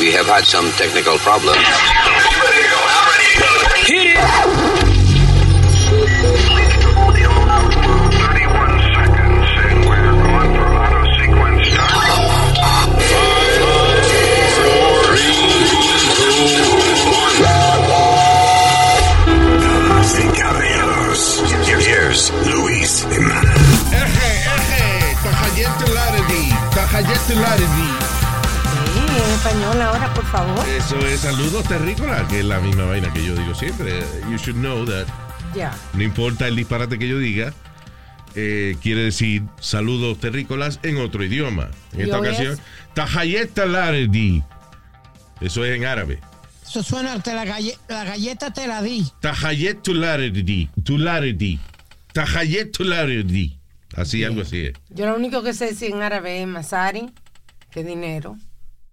We have had some technical problems. Hit it! Damas y caballeros, here's Luis Jimenez. Eje, eje, Tajayete Laredy, Tajayete Laredy. Español ahora, por favor. Eso es saludos terrícolas, que es la misma vaina que yo digo siempre. You should know that. Ya. No importa el disparate que yo diga, eh, quiere decir saludos terrícolas en otro idioma. En esta ocasión, es- Tajayeta. Eso es en árabe. Eso suena, te la, galle- la galleta te la di. Tahayet Tularedi. Tularedi. Tahayet Tularedi. Así, algo así es. Yo lo único que sé decir en árabe es Masari, que es dinero.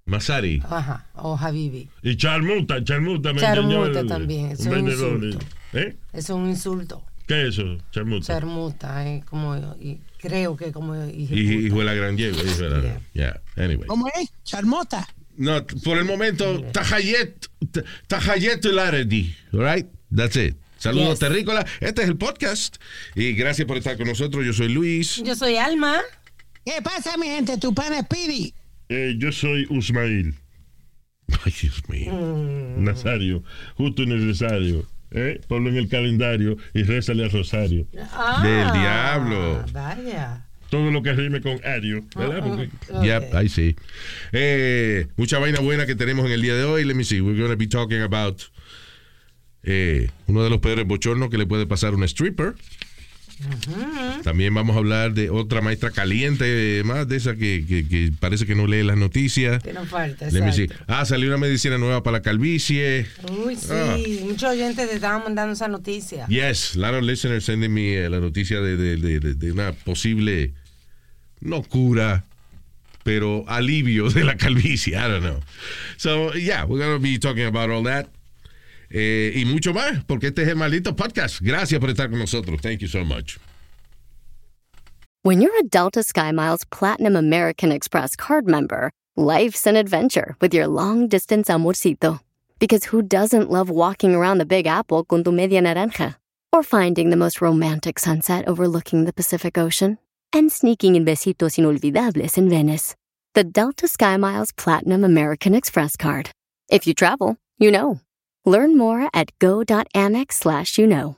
Masari. Ajá. O Habibi. Y charmuta, charmuta. me Charmuta el- también, es un insulto. ¿Eh? Eso es un insulto. ¿Qué es eso? Charmuta. Charmuta, es como, y creo que como hijo Y- de la gran yegua. hijo de la- Yeah. Anyway. ¿Cómo es? Charmota. No, por el momento, Tahayet, t- Tahayet Tularedi. All right? That's it. Saludos Yes. terrícolas. Este es el podcast. Y gracias por estar con nosotros. Yo soy Luis. Yo soy Alma. ¿Qué pasa, mi gente? Tu pana Speedy. Eh, yo soy Usmail. Ay, Dios mío. Nazario, justo y necesario. ¿eh? Ponlo en el calendario y rézale al rosario. Ah, Del diablo. Vaya. Todo lo que rime con ario, ¿verdad? Porque- ok. Yep, ahí sí. Eh, mucha vaina buena que tenemos en el día de hoy. Let me see. We're going to be talking about eh, uno de los peores bochornos que le puede pasar a un stripper. También vamos a hablar de otra maestra caliente, más de esa que, que- que parece que no lee las noticias. Que no falta. Ah, salió una medicina nueva para la calvicie. Uy, sí. Ah. Muchos oyentes te estaban mandando esa noticia. Yes, a lot of listeners sending me eh, la noticia de, de- de- de- de una posible, no cura, pero alivio de la calvicie. I don't know. So, yeah, we're going to be talking about all that. Eh, y mucho más, porque este es el maldito podcast. Gracias por estar con nosotros. Thank you so much. When you're a Delta SkyMiles Platinum American Express card member, life's an adventure with your long distance amorcito. Because who doesn't love walking around the Big Apple con tu media naranja? Or finding the most romantic sunset overlooking the Pacific Ocean? And sneaking in besitos inolvidables in Venice. The Delta SkyMiles Platinum American Express card. If you travel, you know. Learn more at go.amex slash you know.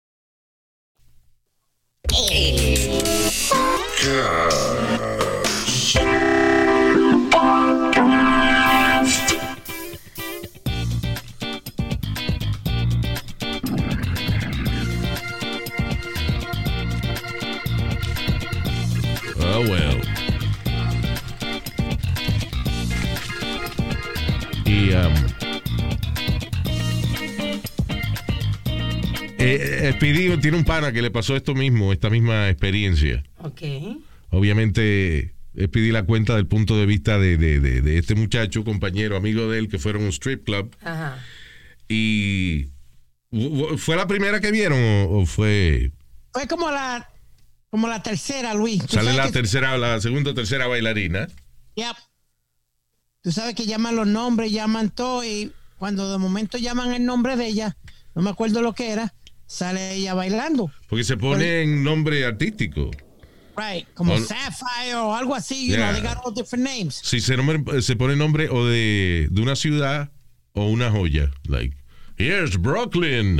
Oh, well. Y, um, eh, eh, Speedy tiene un pana que le pasó esto mismo, esta misma experiencia. Ok. Obviamente, Speedy la cuenta del punto de vista de, de- de- de este muchacho, compañero, amigo de él, que fueron a un strip club. Ajá. Y. ¿fu- ¿Fue la primera que vieron o, o fue.? Fue como la, como la tercera, Luis. Sale la que- tercera, la segunda o tercera bailarina. Yep. Tú sabes que llaman los nombres, llaman todo y cuando de momento llaman el nombre de ella, no me acuerdo lo que era, sale ella bailando. Porque se pone en nombre artístico. Right, como On- Sapphire o algo así, you Yeah. know, they got all different names. Si se, nombre- se pone nombre o de, de una ciudad o una joya. Like, here's Brooklyn.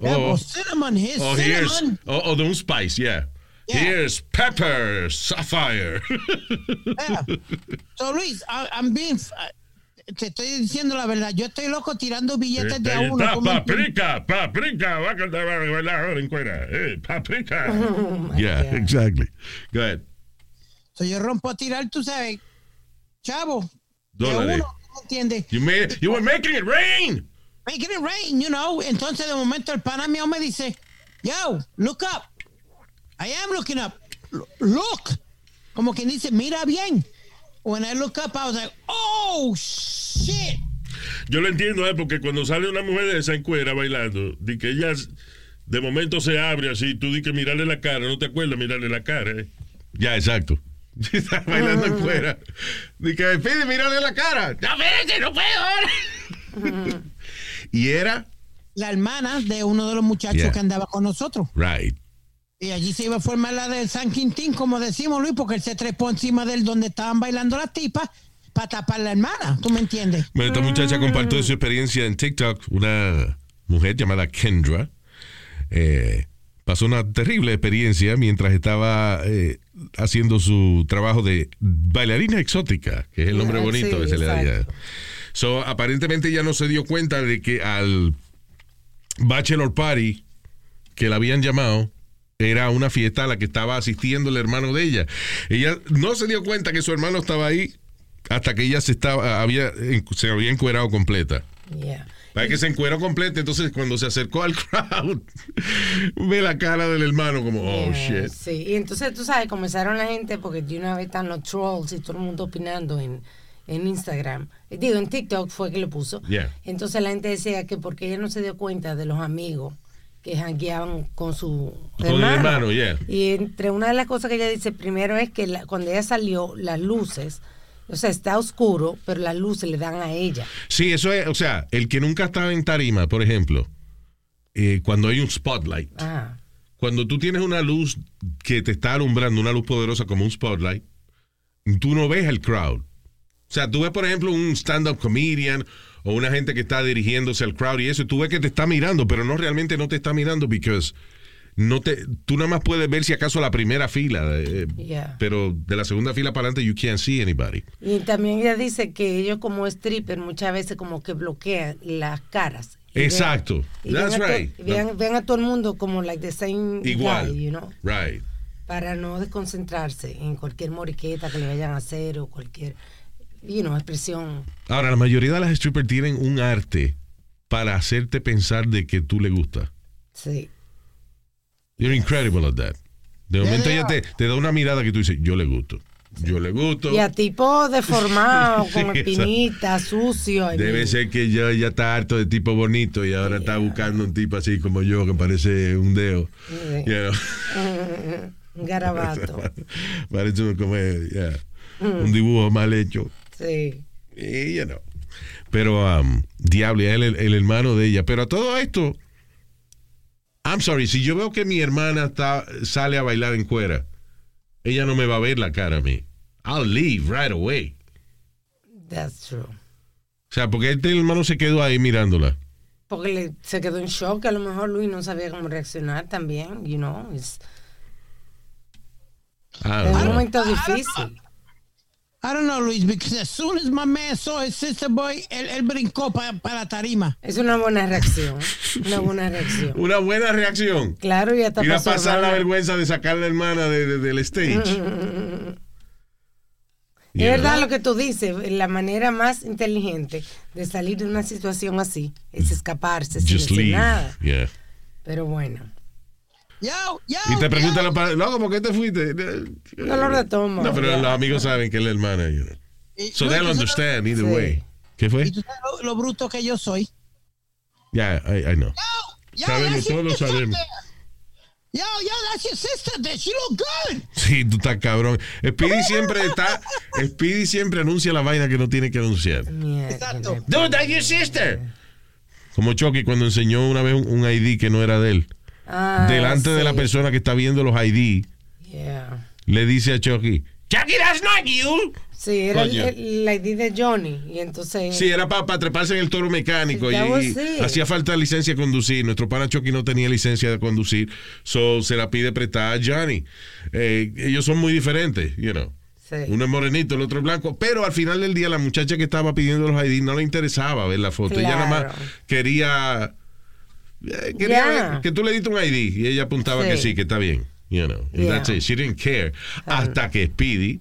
Yeah, o, well, cinnamon, here's o here's, cinnamon. o, o de un spice, yeah. Yeah. Here's Pepper, Sapphire. Yeah. So Luis, I- I'm being, te estoy diciendo la verdad, yo estoy loco tirando billetes de a Este, uno. pa- como- paprika, paprika, va a cantar va a bailar ahora en cuera. Eh, paprika. Oh, yeah, God. exactly. Go ahead. So yo rompo a tirar, tú sabes, chavo, de Dólares. uno, ¿tú me entiendes? You, made, you were making it rain. Making it rain, you know. Entonces de momento el pana mío me dice, yo, look up. I am looking up. L- Look. Como quien dice, mira bien. When I look up, I was like, oh, shit. Yo lo entiendo, ¿eh? porque cuando sale una mujer de esa encuera bailando, di que ella de momento se abre así, tú di que mirarle la cara, no te acuerdas mirarle la cara, ¿eh? Ya, exacto. Está bailando en fuera. Dice, pide, mírale la cara. No, espérate, no puedo. y era, La hermana de uno de los muchachos Yeah. que andaba con nosotros. right. Y allí se iba a formar la del San Quintín, como decimos, Luis, porque él se trepó encima del donde estaban bailando las tipas para tapar la hermana. ¿Tú me entiendes? Bueno, esta muchacha compartió su experiencia en TikTok. Una mujer llamada Kendra eh, pasó una terrible experiencia mientras estaba eh, haciendo su trabajo de bailarina exótica, que es el nombre bonito sí, que se le da ya. So, aparentemente ella no se dio cuenta de que al bachelor party que la habían llamado era una fiesta a la que estaba asistiendo el hermano de ella. Ella no se dio cuenta que su hermano estaba ahí hasta que ella se estaba había se había encuerado completa. Yeah. Para que se encueró completa, entonces cuando se acercó al crowd, ve la cara del hermano como, oh Yeah, shit. Sí, y entonces tú sabes, comenzaron la gente, porque de una vez están los trolls y todo el mundo opinando en, en Instagram. Digo, en TikTok fue que lo puso. Yeah. Entonces la gente decía que porque ella no se dio cuenta de los amigos que jangueaban con su Con hermano. hermano, yeah. Y entre una de las cosas que ella dice primero es que la- cuando ella salió, las luces, o sea, está oscuro, pero las luces le dan a ella. Sí, eso es, o sea, el que nunca estaba en tarima, por ejemplo, eh, cuando hay un spotlight, Ah, cuando tú tienes una luz que te está alumbrando, una luz poderosa como un spotlight, tú no ves el crowd. O sea, tú ves, por ejemplo, un stand-up comedian o una gente que está dirigiéndose al crowd y eso, tú ves que te está mirando, pero no realmente no te está mirando porque no te, tú nada más puedes ver si acaso la primera fila, eh, Yeah. pero de la segunda fila para adelante you can't see anybody. Y también ella dice que ellos como stripper muchas veces como que bloquean las caras. Exacto. That's ven a to- right. y ven, ven a todo el mundo como like the same Igual. guy, you know, Right. para no desconcentrarse en cualquier moriqueta que le vayan a hacer o cualquier, you know, expresión. Ahora, la mayoría de las strippers tienen un arte para hacerte pensar de que tú le gusta. Sí. You're incredible at that. De momento ella te, da una mirada que tú dices, yo le gusto. Yo le gusto. Y a tipo deformado, Sí, con sucio. Debe ser que ya, ya está harto de tipo bonito y ahora está buscando un tipo así como yo que parece un dedo. Sí. You know? Un garabato. parece como, yeah, un dibujo mal hecho. Sí. Y, you know. Pero, um, diablo, él el, el hermano de ella. Pero a todo esto, I'm sorry, si yo veo que mi hermana está, sale a bailar en cuera, ella no me va a ver la cara a mí. I'll leave right away. That's true. O sea, porque este hermano se quedó ahí mirándola. Porque le- se quedó en shock, a lo mejor Luis no sabía cómo reaccionar también, you know. Es, es un no. momento difícil. I don't know, Luis, because as soon as my man saw his sister boy, él, él brincó para la tarima. Es una buena reacción. Una buena reacción. Una buena reacción. Claro, y hasta Ir a pasó pasar la vergüenza de sacar la hermana de- de- del stage. Es Yeah. verdad lo que tú dices, la manera más inteligente de salir de una situación así es escaparse sin Just decir leave. nada. Yeah. Pero bueno, Yo, yo. Y te preguntan los padres, loco, ¿por qué te fuiste? Dolor de estómago. No, pero los amigos saben que él es you know. Y- So Luis, they'll ¿tú sabes- understand either Sí. way. ¿Qué fue? Y tú sabes lo, lo bruto que yo soy. Yeah, I, I know. Yo, Sabemos, todos lo sabemos. Yo, yo, that's your sister there. She look good. Sí, tú estás cabrón. Speedy siempre está. Speedy siempre anuncia la vaina que no tiene que anunciar. Exacto. Dude, that's your sister. Como Chucky cuando enseñó una vez un, un ID que no era de él. Ah, Delante de la persona que está viendo los ID, Yeah. le dice a Chucky, Chucky, that's not you. Sí, era el, ID de Johnny. Y entonces. Sí, era para treparse en el toro mecánico y, y hacía falta licencia de conducir. Nuestro pana Chucky no tenía licencia de conducir, so se la pide prestada a Johnny. Eh, ellos son muy diferentes, you know. Sí. Uno es morenito, el otro es blanco. Pero al final del día, la muchacha que estaba pidiendo los ID no le interesaba ver la foto. Ella nada más Claro. quería, quería Yeah. ver que tú le diste un ID y ella apuntaba Sí. que sí, que está bien. You know, and Yeah. that's it. She didn't care. Hasta que Speedy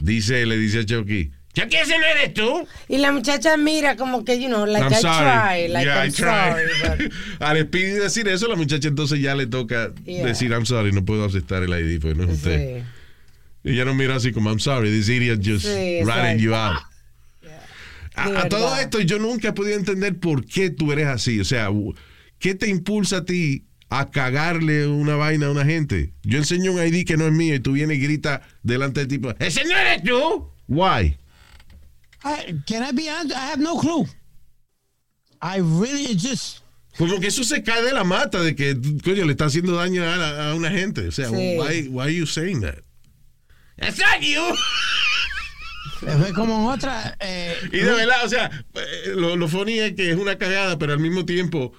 dice, le dice a Chucky, ¿Ya que ese no eres tú? Y la muchacha mira como que, you know, like I'm I sorry. try, like Yeah, I'm I tried. sorry. but- Al Speedy decir eso, la muchacha entonces ya le toca decir I'm sorry, no puedo aceptar el ID, porque no es usted. sí. Ella no mira así como I'm sorry, this idiot just Sí, exacto. you out. A, a todo esto yo nunca he podido entender por qué tú eres así. O sea, ¿qué te impulsa a ti a cagarle una vaina a una gente? Yo enseño un ID que no es mío y tú vienes y gritas delante del tipo, ¡Ese no eres tú! Why? I, can I be honest? I have no clue. I really just. Como que eso se cae de la mata de que, coño, le está haciendo daño a, la- a una gente. O sea, Sí. why, why are you saying that? It's not you. Fue como en otra. eh, Y de verdad, o sea, eh, lo, lo funny es que es una cagada, pero al mismo tiempo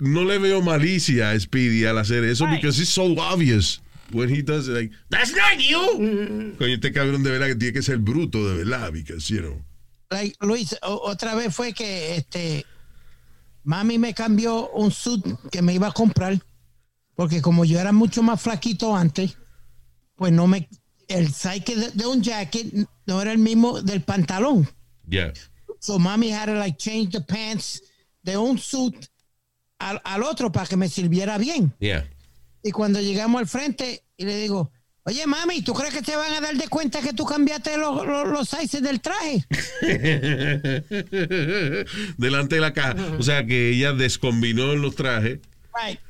no le veo malicia a Speedy al hacer eso Right. because it's so obvious when he does it like that's not you. Coño, este cabrón de verdad que tiene que ser bruto de verdad because you know. like, Luis, otra vez fue que este mami me cambió un suit que me iba a comprar porque como yo era mucho más flaquito antes, pues no me el size de, de un jacket no era el mismo del pantalón. Yeah. So mami had to like change the pants de un suit al, al otro para que me sirviera bien. Yeah. Y cuando llegamos al frente y le digo, oye mami, ¿tú crees que te van a dar de cuenta que tú cambiaste los, los, los sizes del traje? Delante de la caja. O sea que ella descombinó los trajes Right.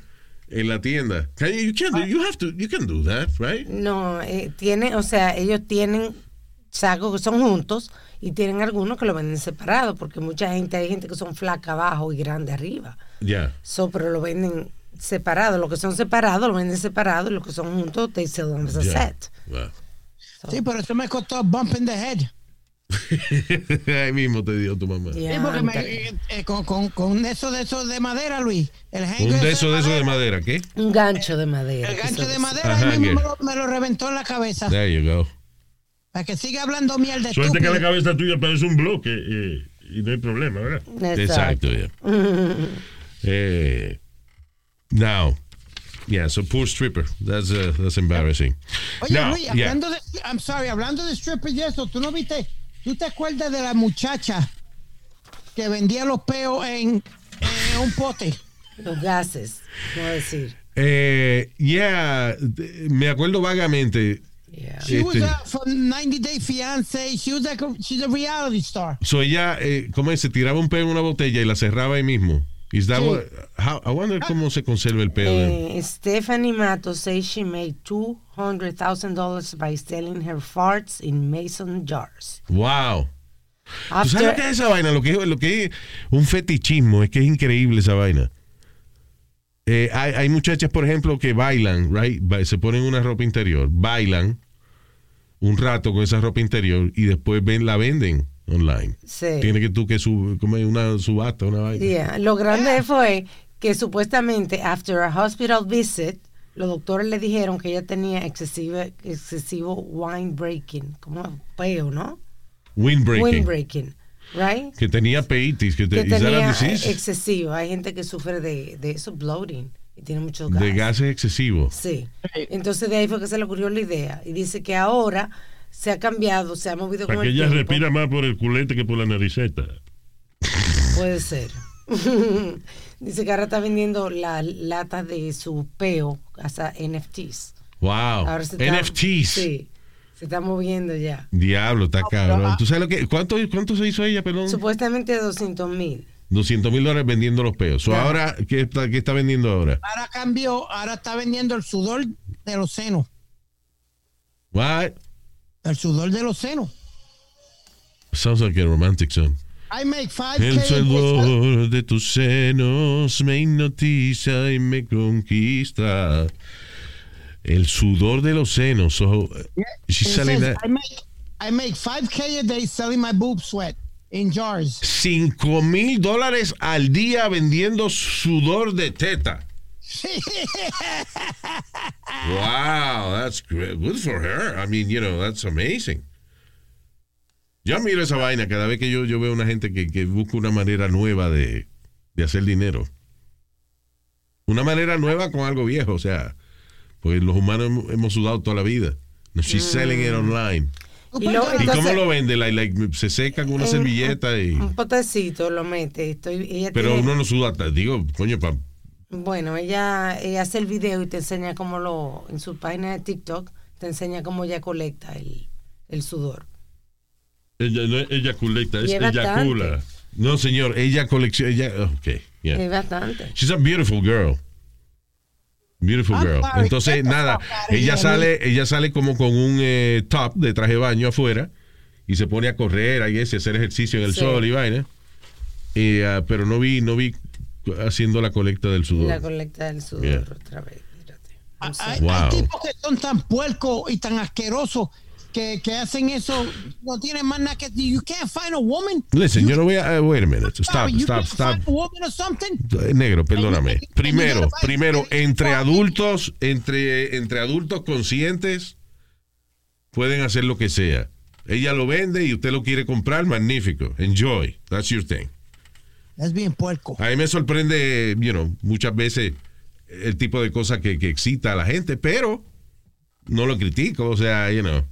en la tienda. Can you, you can do, you have to you can do that, right? No, eh, tiene, o sea, ellos tienen sacos que son juntos y tienen algunos que lo venden separado, porque mucha gente, hay gente que son flaca abajo y grande arriba. Yeah. So, pero lo venden separado. Los que son separados lo venden separado y los que son juntos, they sell them as a Yeah. set. Wow. Sí, pero eso me costó bump in the head. Ahí mismo te dio tu mamá. Sí, Yeah, porque me- anta- eh, eh, con, con, con eso de eso de madera, Luis. El Un de esos de esos de madera, ¿qué? un gancho de madera. El gancho de madera Ajá, ahí mismo me, lo, me lo reventó en la cabeza. There you go. Para que siga hablando mierda Suerte que la cabeza tuya parece un bloque eh, y no hay problema, ¿verdad? Exacto, yeah. eh, now, yeah, so poor stripper. That's uh, that's embarrassing. Oye, Now, Luis, yeah. hablando de, I'm sorry, hablando de strippers y eso, ¿tú no viste? ¿Tú te acuerdas de la muchacha que vendía los peos en, en un pote? Los gases, no decir. Eh, yeah, de- me acuerdo vagamente. Yeah. She was uh, from 90 Day Fiance. She was like a, she's a reality star. So ella, eh, ¿cómo es? Se tiraba un peo en una botella y la cerraba ahí mismo. Is that Sí. what, how, I wonder cómo se conserva el peo. de- Eh, Stephanie Matos says she made $200,000 by selling her farts in mason jars. Wow. ¿Tú sabes After, lo que es esa vaina? Lo que, es- lo que es un fetichismo, es que es increíble esa vaina. Eh, hay, hay muchachas, por ejemplo, que bailan, right? Se ponen una ropa interior, bailan un rato con esa ropa interior y después ven, la venden online. Sí. Tiene que tú que sub, como una subasta, una vaina. Yeah, Lo grande fue que supuestamente, after a hospital visit, los doctores le dijeron que ella tenía excesivo, excesivo wine breaking, como peo, ¿no? Windbreaking. Wind breaking, right? Que tenía peitis, que, te, Que tenía excesivo. Hay gente que sufre de, de eso, bloating, y tiene muchos de gases. excesivos. Sí. Entonces de ahí fue que se le ocurrió la idea. Y dice que ahora se ha cambiado, se ha movido Para con que el ella tiempo. respira más por el culete que por la nariceta. Puede ser. Dice que ahora está vendiendo las latas de su peo hasta NFTs. Wow. Ahora se está- NFTs. Sí. Se está moviendo ya. Diablo, está cabrón. ¿Tú sabes lo que? ¿Cuánto, cuánto se hizo ella, perdón? Supuestamente 200 mil. 200 mil dólares vendiendo los peos. So, Claro. ahora, ¿qué está, ¿qué está vendiendo ahora? Ahora cambió, ahora está vendiendo el sudor de los senos. What? El sudor de los senos. Sounds like a romantic song. I make 5K. El sudor de tus senos me hipnotiza y me conquista. El sudor de los senos. So, selling says, that. I make, I make 5K a day selling my boob sweat in jars. 5 mil dólares al día vendiendo sudor de teta. Wow, that's great. good for her. I mean, you know, that's amazing. Yo miro esa vaina cada vez que yo, yo veo una gente que, que busca una manera nueva de, de hacer dinero. Una manera nueva con algo viejo, o sea, pues los humanos hemos, hemos sudado toda la vida. No, she's selling it online. Y, lo- ¿Y cómo lo vende? Like, se seca con una en- servilleta y... Un potecito lo mete. Estoy, ella Pero tiene- uno no suda, digo, coño, pa, Bueno, ella, ella hace el video y te enseña cómo lo, en su página de TikTok, te enseña cómo ella colecta el, el sudor. Ella no es eyaculeta, es bastante. eyacula. no señor, ella colecciona, ella, ok, yeah. Es bastante. She's a beautiful girl. Beautiful girl. Entonces, nada, ella sale, ella sale como con un eh, top de traje de baño afuera y se pone a correr, ahí ese, hacer ejercicio en el Sí. sol y vaina. Y, ah, pero no vi, no vi haciendo la colecta del sudor. La colecta del sudor Yeah. otra vez. Mírate. Hay, I'm hay. Wow. tipos que son tan puercos y tan asquerosos que, que hacen eso. No tienen más nada que. You can't find a woman. Listen, yo no voy a, eh, wait a minute, stop, you stop, stop. find a woman or something. Eh, Negro, perdóname. Primero, primero, entre adultos, entre, entre adultos conscientes, pueden hacer lo que sea. Ella lo vende y usted lo quiere comprar, magnífico. Enjoy. That's your thing. Es bien puerco. A mí me sorprende, you know, muchas veces el tipo de cosas que, que excita a la gente, pero no lo critico. O sea, you know,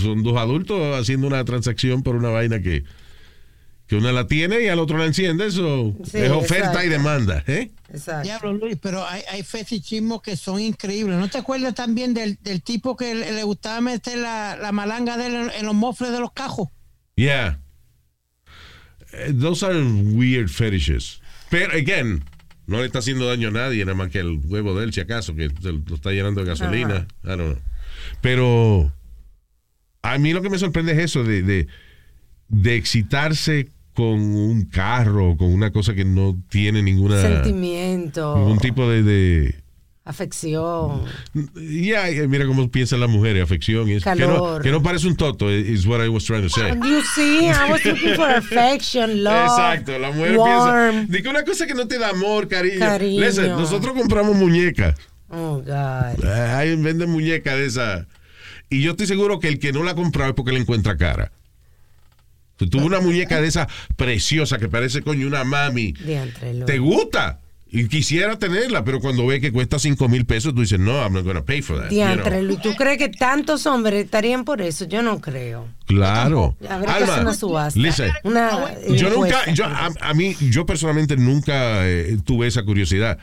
son dos adultos haciendo una transacción por una vaina que, que una la tiene y al otro la enciende. Eso Sí, es oferta exacto. y demanda. ¿eh? Exacto. Diablo, Luis, pero hay, hay fetichismos que son increíbles. ¿No te acuerdas también del, del tipo que le, le gustaba meter la, la malanga de él en, en los mofles de los cajos? Yeah. Eh, Those are weird fetishes. Pero, again, no le está haciendo daño a nadie, nada más que el huevo de él, si acaso, que se lo está llenando de gasolina. I don't know. Pero a mí lo que me sorprende es eso, de, de, de excitarse con un carro, con una cosa que no tiene ninguna Sentimiento, ningún tipo de... de afección. ya, eh, mira cómo piensan las mujeres, afección. y eso. Que, no, Calor. que no parece un toto, is what I was trying to say. You see, I was looking for affection, love. Exacto, la mujer warm. piensa. Dice una cosa que no te da amor, cariño. Cariño. Listen, nosotros compramos muñecas. Oh, God. Eh, Ahí venden muñecas de esas. Y yo estoy seguro que el que no la ha comprado es porque la encuentra cara. Tú tuvo una muñeca de esa preciosa que parece coño una mami. ¿Te gusta? Y quisiera tenerla, pero cuando ve que cuesta 5 mil pesos, tú dices, no, I'm not gonna pay for that. you Diantre, know. Luis, ¿tú crees que tantos hombres estarían por eso? Yo no creo. Claro. Habrá que hacer una subasta. listen, Una yo nunca, yo, a, a mí, yo personalmente nunca eh, tuve esa curiosidad.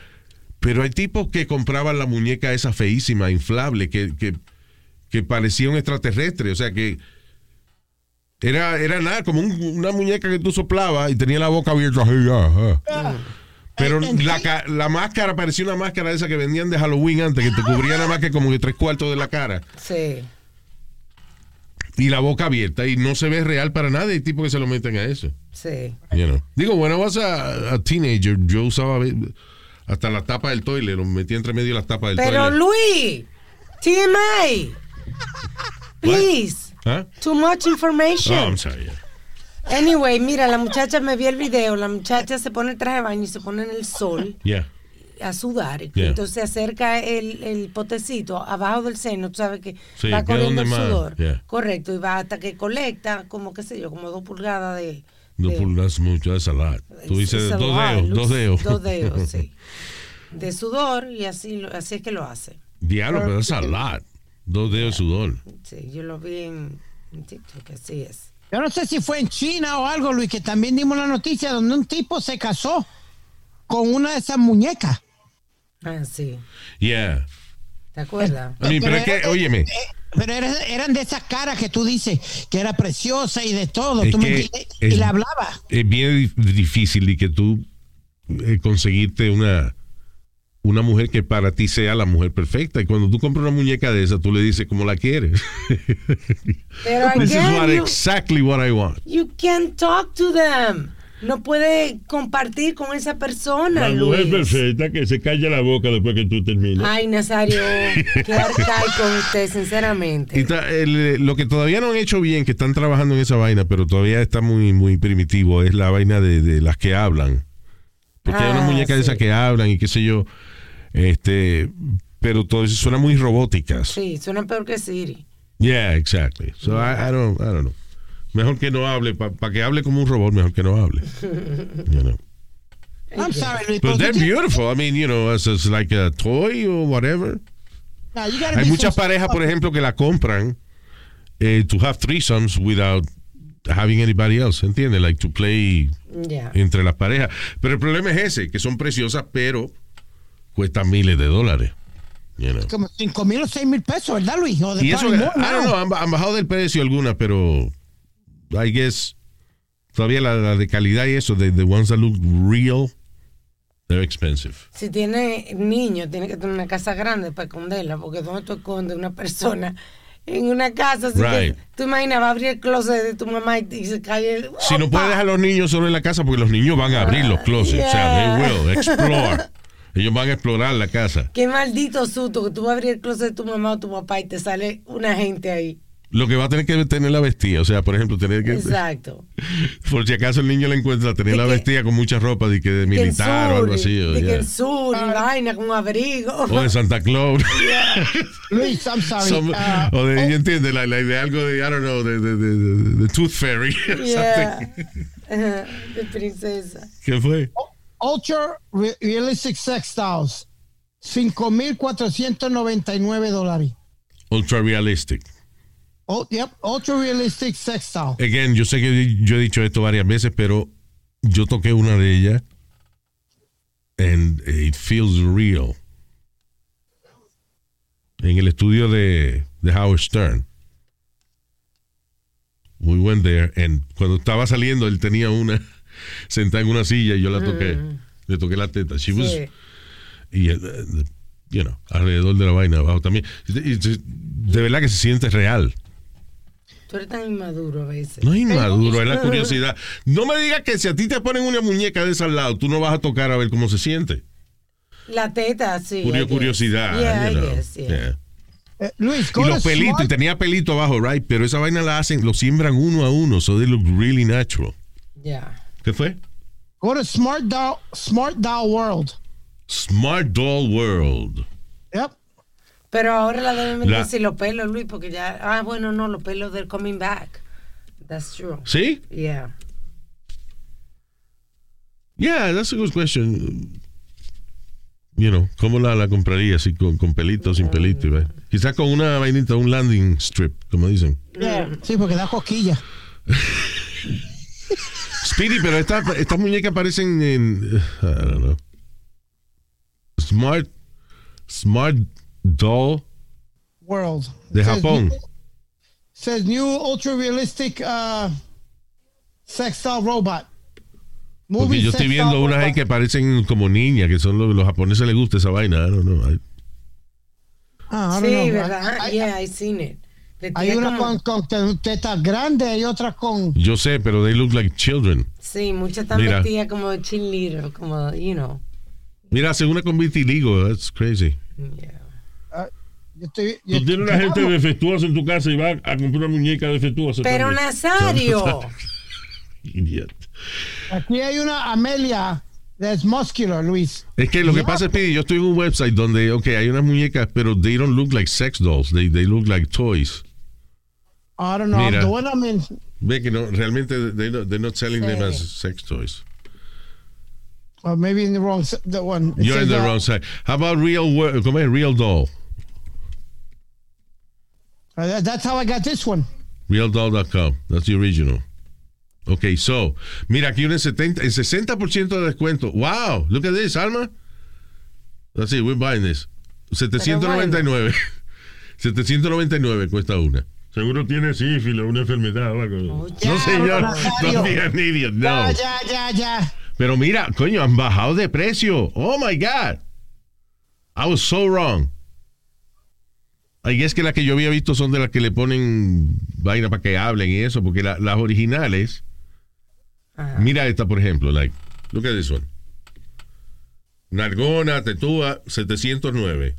Pero hay tipos que compraban la muñeca esa feísima, inflable, que, que, que parecía un extraterrestre. O sea que era, era nada, como un- una muñeca que tú soplabas y tenía la boca abierta. ah, ah. Pero la, la máscara parecía una máscara esa que vendían de Halloween antes, que te cubría nada más que como que tres cuartos de la cara. Sí. Y la boca abierta. Y no se ve real para nada. Hay tipos que se lo meten a eso. Sí. You know. Digo, bueno, vas a, a teenager, yo usaba hasta la tapa del toilet, lo metía entre medio de las tapas del Pero toilet. Luis, TMI. Please. ¿Ah? Too much Oh, information. I'm sorry. Anyway, mira, la muchacha me vio el video. La muchacha se pone el traje de baño y se pone en el sol Yeah. a sudar. Yeah. Entonces se acerca el, el potecito abajo del seno. Tú sabes que Sí, va corriendo el sudor. yeah. Correcto. Y va hasta que colecta, como qué sé yo, como dos pulgadas de. No de- pulgas mucho, es a lot. Tú dices dos lot, dedos, Luz, dos dedos. Dos dedos, sí. De sudor y así, así es que lo hace. Diablo, pero es a lot. Dos dedos de sudor. Sí, yo lo vi en, en TikTok, así es. Yo no sé si fue en China o algo, Luis, que también dimos la noticia donde un tipo se casó con una de esas muñecas. Ah, sí. Yeah. ¿Te acuerdas? I mean, pero es que, óyeme, Eh, Pero era- eran de esas caras que tú dices que era preciosa y de todo. Es tú me entiendes? es- y le hablaba. es bien dif- difícil y que tú eh, conseguirte una una mujer que para ti sea la mujer perfecta y cuando tú compras una muñeca de esa tú le dices cómo la quieres Pero this is again, what you, exactly what I want you can't talk to them. No puede compartir con esa persona, La mujer Luis. perfecta que se calla la boca después que tú terminas. Ay, Nazario, qué arcaico usted, sinceramente. Y ta- el- lo que todavía no han hecho bien, que están trabajando en esa vaina, pero todavía está muy, muy primitivo, es la vaina de, de las que hablan. Porque hay Ah, unas muñecas de esas que hablan y qué sé yo. Este, pero todo eso suena muy robóticas. Sí, suena peor que Siri. Yeah, exactly. So I, I don't, I don't know. Mejor que no hable, para que hable como un robot, mejor que no hable. You know. I'm sorry, Luis. But pero they're beautiful. I mean, you know, as, as like a toy or whatever. No, you gotta Hay muchas so- parejas, por ejemplo, que la compran eh, to have threesomes without having anybody else, ¿entiendes? Like to play Yeah. entre las parejas. Pero el problema es ese, que son preciosas, pero cuestan miles de dólares. you know. Como 5 mil o 6 mil pesos, ¿verdad, Luis? O de Y eso, more don't know, han, han bajado del precio algunas, pero I guess todavía la, la de calidad y eso, the, the ones that look real, they're expensive. Si tiene niños, tiene que tener una casa grande para esconderla, porque ¿dónde tú escondes una persona en una casa? Así que Right. tú imaginas, va a abrir el closet de tu mamá y, y se cae el... Si no puedes dejar a los niños solo en la casa, porque los niños van a abrir los closets, o sea, they will explore. Ellos van a explorar la casa. Qué maldito susto que tú vas a abrir el closet de tu mamá o tu papá y te sale una gente ahí. Lo que va a tener que tener la vestida, o sea, por ejemplo, tener que, Exacto. por si acaso el niño la encuentra, tener De la que- vestida con mucha ropa de, que de Que militar o algo así. o, de que yeah. el sur, y vaina con abrigo. O de Santa Claus. Luis, I'm sorry. Some- Uh, o de, ¿ya entiende? La, la de algo de, I don't know, de, de, de, de- de Tooth Fairy. Yeah. De princesa. ¿Qué fue? Ultra Re- Realistic Sex Dolls. 5,499 dólares. Ultra realistic. Oh, yep, Ultra Realistic Sex Doll. Again, yo sé que yo he dicho esto varias veces, pero yo toqué una de ellas and it feels real. En el estudio de, de Howard Stern. We went there and cuando estaba saliendo él tenía una sentada en una silla y yo la toqué. Le toqué la teta. She was, Sí. y eh, you know, alrededor de la vaina abajo también. De verdad que se siente real. Tú eres tan inmaduro a veces. No es inmaduro, es la curiosidad. No me digas que si a ti te ponen una muñeca de ese al lado, tú no vas a tocar a ver cómo se siente. La teta, sí. I Curio- curiosidad. Yeah, you I know. guess, yeah. Yeah. Eh, Luis, Y los to pelitos, y tenía pelito abajo, right? Pero esa vaina la hacen, lo siembran uno a uno, so they look really natural. Yeah. ¿Qué fue? Go to Smart Doll, Smart Doll World. Smart Doll World. Yep. Pero ahora la deben La- sin los pelos, Luis, porque ya. Ah, bueno, no, los pelos del coming back. That's true. ¿Sí? Yeah. Yeah, that's a good question. You know, ¿cómo la, la compraría? ¿Si con, con pelito o sin pelito? right? Quizás con una vainita, un landing strip, como dicen. Yeah. Sí, porque da cosquilla. Speedy, pero estas estas muñecas aparecen en. I don't know. Smart. Smart Doll World. de Says Japón. new- Says new ultra realistic uh, sex doll robot. Porque Moving yo estoy viendo unas ahí que parecen como niñas, que son los, los japoneses les gusta esa vaina. I don't know. I- Ah, I don't Sí, know. ¿verdad? Hay, yeah, I seen it. Hay tiene una como- con, con tetas grandes y otra con. yo sé, pero they look like children. Sí, muchas están Mira. vestidas como cheerleader, como, you know. Mira, hace una con vitiligo. That's crazy. Yeah. Yo estoy, yo- Tú tienes una gente Vamos. defectuosa en tu casa y vas a comprar una muñeca defectuosa. Pero también. Nazario. Idiot. Aquí hay una Amelia that's muscular, Luis. Es que lo que pasa es que yo estoy en un website donde, ok, hay unas muñecas, pero they don't look like sex dolls. They, they look like toys. I don't know. Mira. The one I'm in. Ve que no, realmente they they're not selling them Sí. as sex toys. Or maybe in the wrong. The one. It You're in the uh, wrong side. How about real ¿Cómo es? Real doll. uh, that- that's how I got this one. Realdoll.com. That's the original. Ok, so, mira, aquí un 70, el 60% de descuento. Wow, look at this, Alma. Let's see, we're buying this. 799. 799 cuesta una. Seguro tiene sífilis, una enfermedad o algo. Oye, No, señor. An idiot. No. Ya, ya, ya, ya. Pero mira, coño, han bajado de precio. Oh my God. I was so wrong. Ahí es que las que yo había visto son de las que le ponen vaina para que hablen y eso, porque la- las originales. Ajá. Mira esta, por ejemplo, like, look at this one. Nargona, tetúa, 709.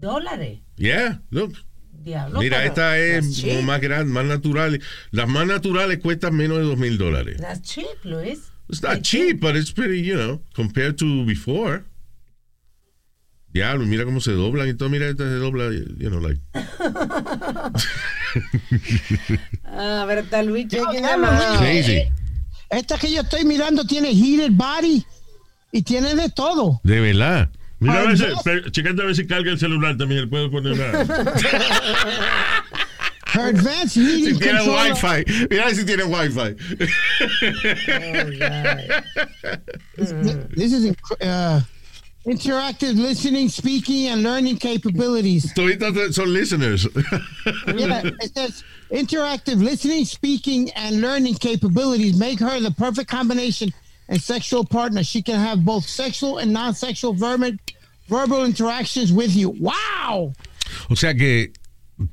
Dólares. Yeah, look. Diablo. Mira, pero esta es más grande, más natural. Las más naturales cuestan menos de dos mil dólares. That's cheap, Luis. It's not I cheap, think. but it's pretty, you know, compared to before. Diablo, mira cómo se doblan y todo. Mira, esta se dobla, you know, like. Ah, pero está Luis. Crazy. Esta que yo estoy mirando tiene heated body y tiene de todo. De verdad. Mira, a Ay, ver si, yo- pe- checate a ver si carga el celular también. Él puede poner una. Her advanced Si meeting tiene controller. wifi. Mira si tiene wifi. This is inc- uh, interactive listening, speaking, and learning capabilities. Toditos son listeners. Yeah, it says interactive listening, speaking, and learning capabilities make her the perfect combination and sexual partner. She can have both sexual and non-sexual verbal, verbal interactions with you. Wow! O sea que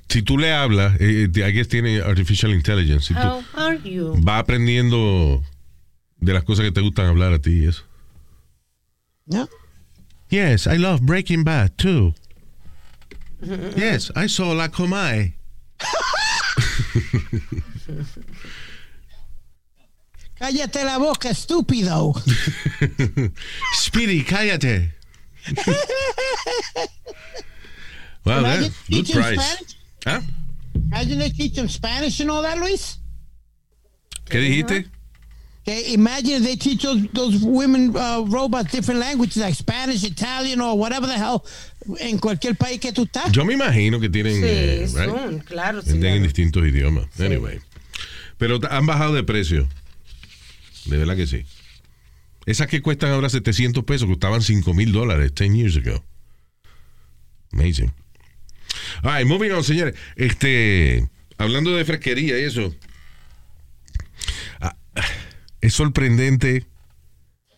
si tú le hablas, eh, eh, I guess tiene artificial intelligence. Si tú How are you? va aprendiendo de las cosas que te gustan hablar a ti y eso. Yeah. Yes, I love Breaking Bad too. yes, I saw La Comay. Cállate la boca, estúpido. Speedy, cállate. well, Imagine yeah, good price. Spanish. ¿Ah? Imagine they teach them Spanish and all that, Luis. ¿Qué dijiste? Okay, imagine they teach those, those women uh, robots different languages like Spanish, Italian, or whatever the hell en cualquier país que tú estás. Yo me imagino que tienen. Sí, eh, right? son, claro. Sí, Venden en claro. distintos idiomas. Anyway. Pero han bajado de precio. De verdad que sí. Esas que cuestan ahora 700 pesos costaban 5 mil dólares 10 years ago. Amazing. All right, moving on, señores. Este, hablando de fresquería y eso. ah, Es sorprendente.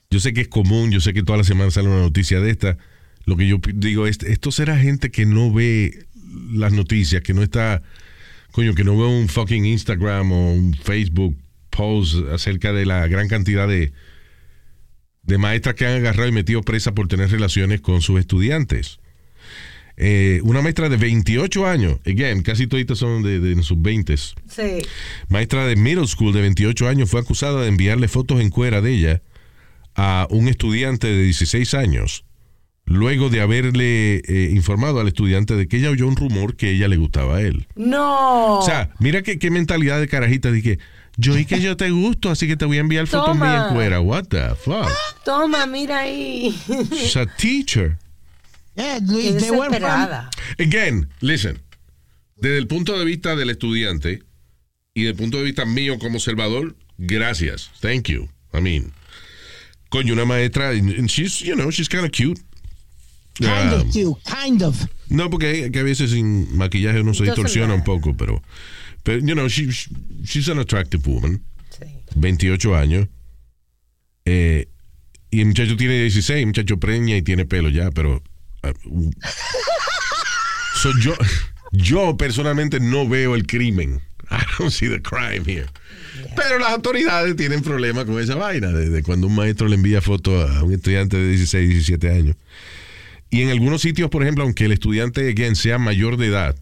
Yo sé que es común, yo sé que toda la semana sale una noticia de esta. Lo que yo digo es, esto será gente que no ve las noticias, que no está, coño, que no ve un fucking Instagram o un Facebook post acerca de la gran cantidad de, de maestras que han agarrado y metido presa por tener relaciones con sus estudiantes. Eh, una maestra de 28 años, again, casi toditas son de, de en sus 20 Sí. maestra de middle school de 28 años fue acusada de enviarle fotos en cuera de ella a un estudiante de 16 años, luego de haberle eh, informado al estudiante de que ella oyó un rumor que ella le gustaba a él. No. O sea, mira qué, qué mentalidad de carajita de que yo y que yo te gusto, así que te voy a enviar fotos mías en cuera. What the fuck? Toma, mira ahí. She's a teacher. Yeah, Qué Luis, they from, desesperada. Again, listen. Desde el punto de vista del estudiante y del punto de vista mío como observador, gracias. Thank you. I mean, coño, una maestra, and she's, you know, she's kind of cute. kind Um, of cute, kind of. no, porque que a veces sin maquillaje uno se distorsiona un poco, pero, pero you know, she, she's an attractive woman. Sí. 28 años. Eh, y el muchacho tiene 16, el muchacho preña y tiene pelo ya, pero. uh. So, yo, yo personalmente no veo el crimen. I don't see the crime here. Pero las autoridades tienen problemas con esa vaina, de, de cuando un maestro le envía fotos a un estudiante de 16, 17 años. Y en algunos sitios, por ejemplo, aunque el estudiante again, sea mayor de edad,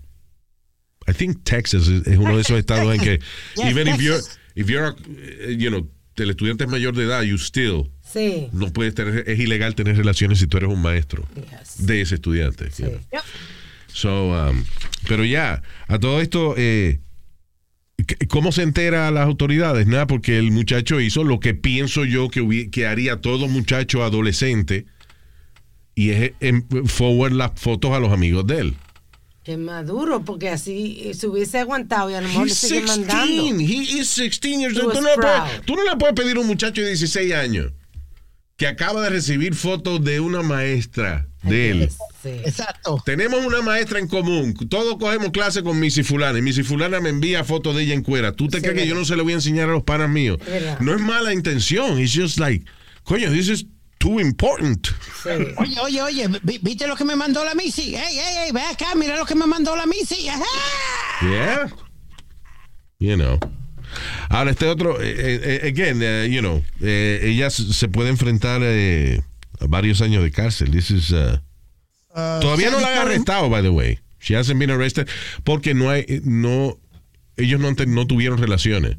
I think Texas es, uno de esos estados en que Yes, even if you're, if you're, uh, you know, el estudiante es mayor de edad, you still Sí. no puedes tener, es ilegal tener relaciones si tú eres un maestro Yes. de ese estudiante. Sí. you know. So, um, pero ya, a todo esto, eh, ¿c- ¿cómo se entera a las autoridades? Nada, porque el muchacho hizo lo que pienso yo que, haría todo muchacho adolescente y es em, forward las fotos a los amigos de él. Qué maduro, porque así eh, se hubiese aguantado y a lo mejor le He's sigue 16. mandando. He is 16 years old. Tú no, le puedes, proud. tú no le puedes pedir a un muchacho de 16 años que acaba de recibir fotos de una maestra de él. Sí. Exacto. Tenemos una maestra en común. Todos cogemos clase con Missy Fulana. Y Missy Fulana me envía fotos de ella en cuera. ¿Tú te Sí, crees que yo no se lo voy a enseñar a los panas míos? No es mala intención. It's just like, coño, this is too important. Sí. Oye, oye, oye, vi- ¿viste lo que me mandó la Missy? Ey, ey, ey, ve acá, mira lo que me mandó la Missy. Ajá. Yeah. You know. Ahora, este otro, eh, eh, eh, again, eh, you know, eh, ella se puede enfrentar eh, a varios años de cárcel. This is, uh, Uh, todavía no la han arrestado, by the way. She hasn't been arrested porque no hay, no, ellos no, no tuvieron relaciones.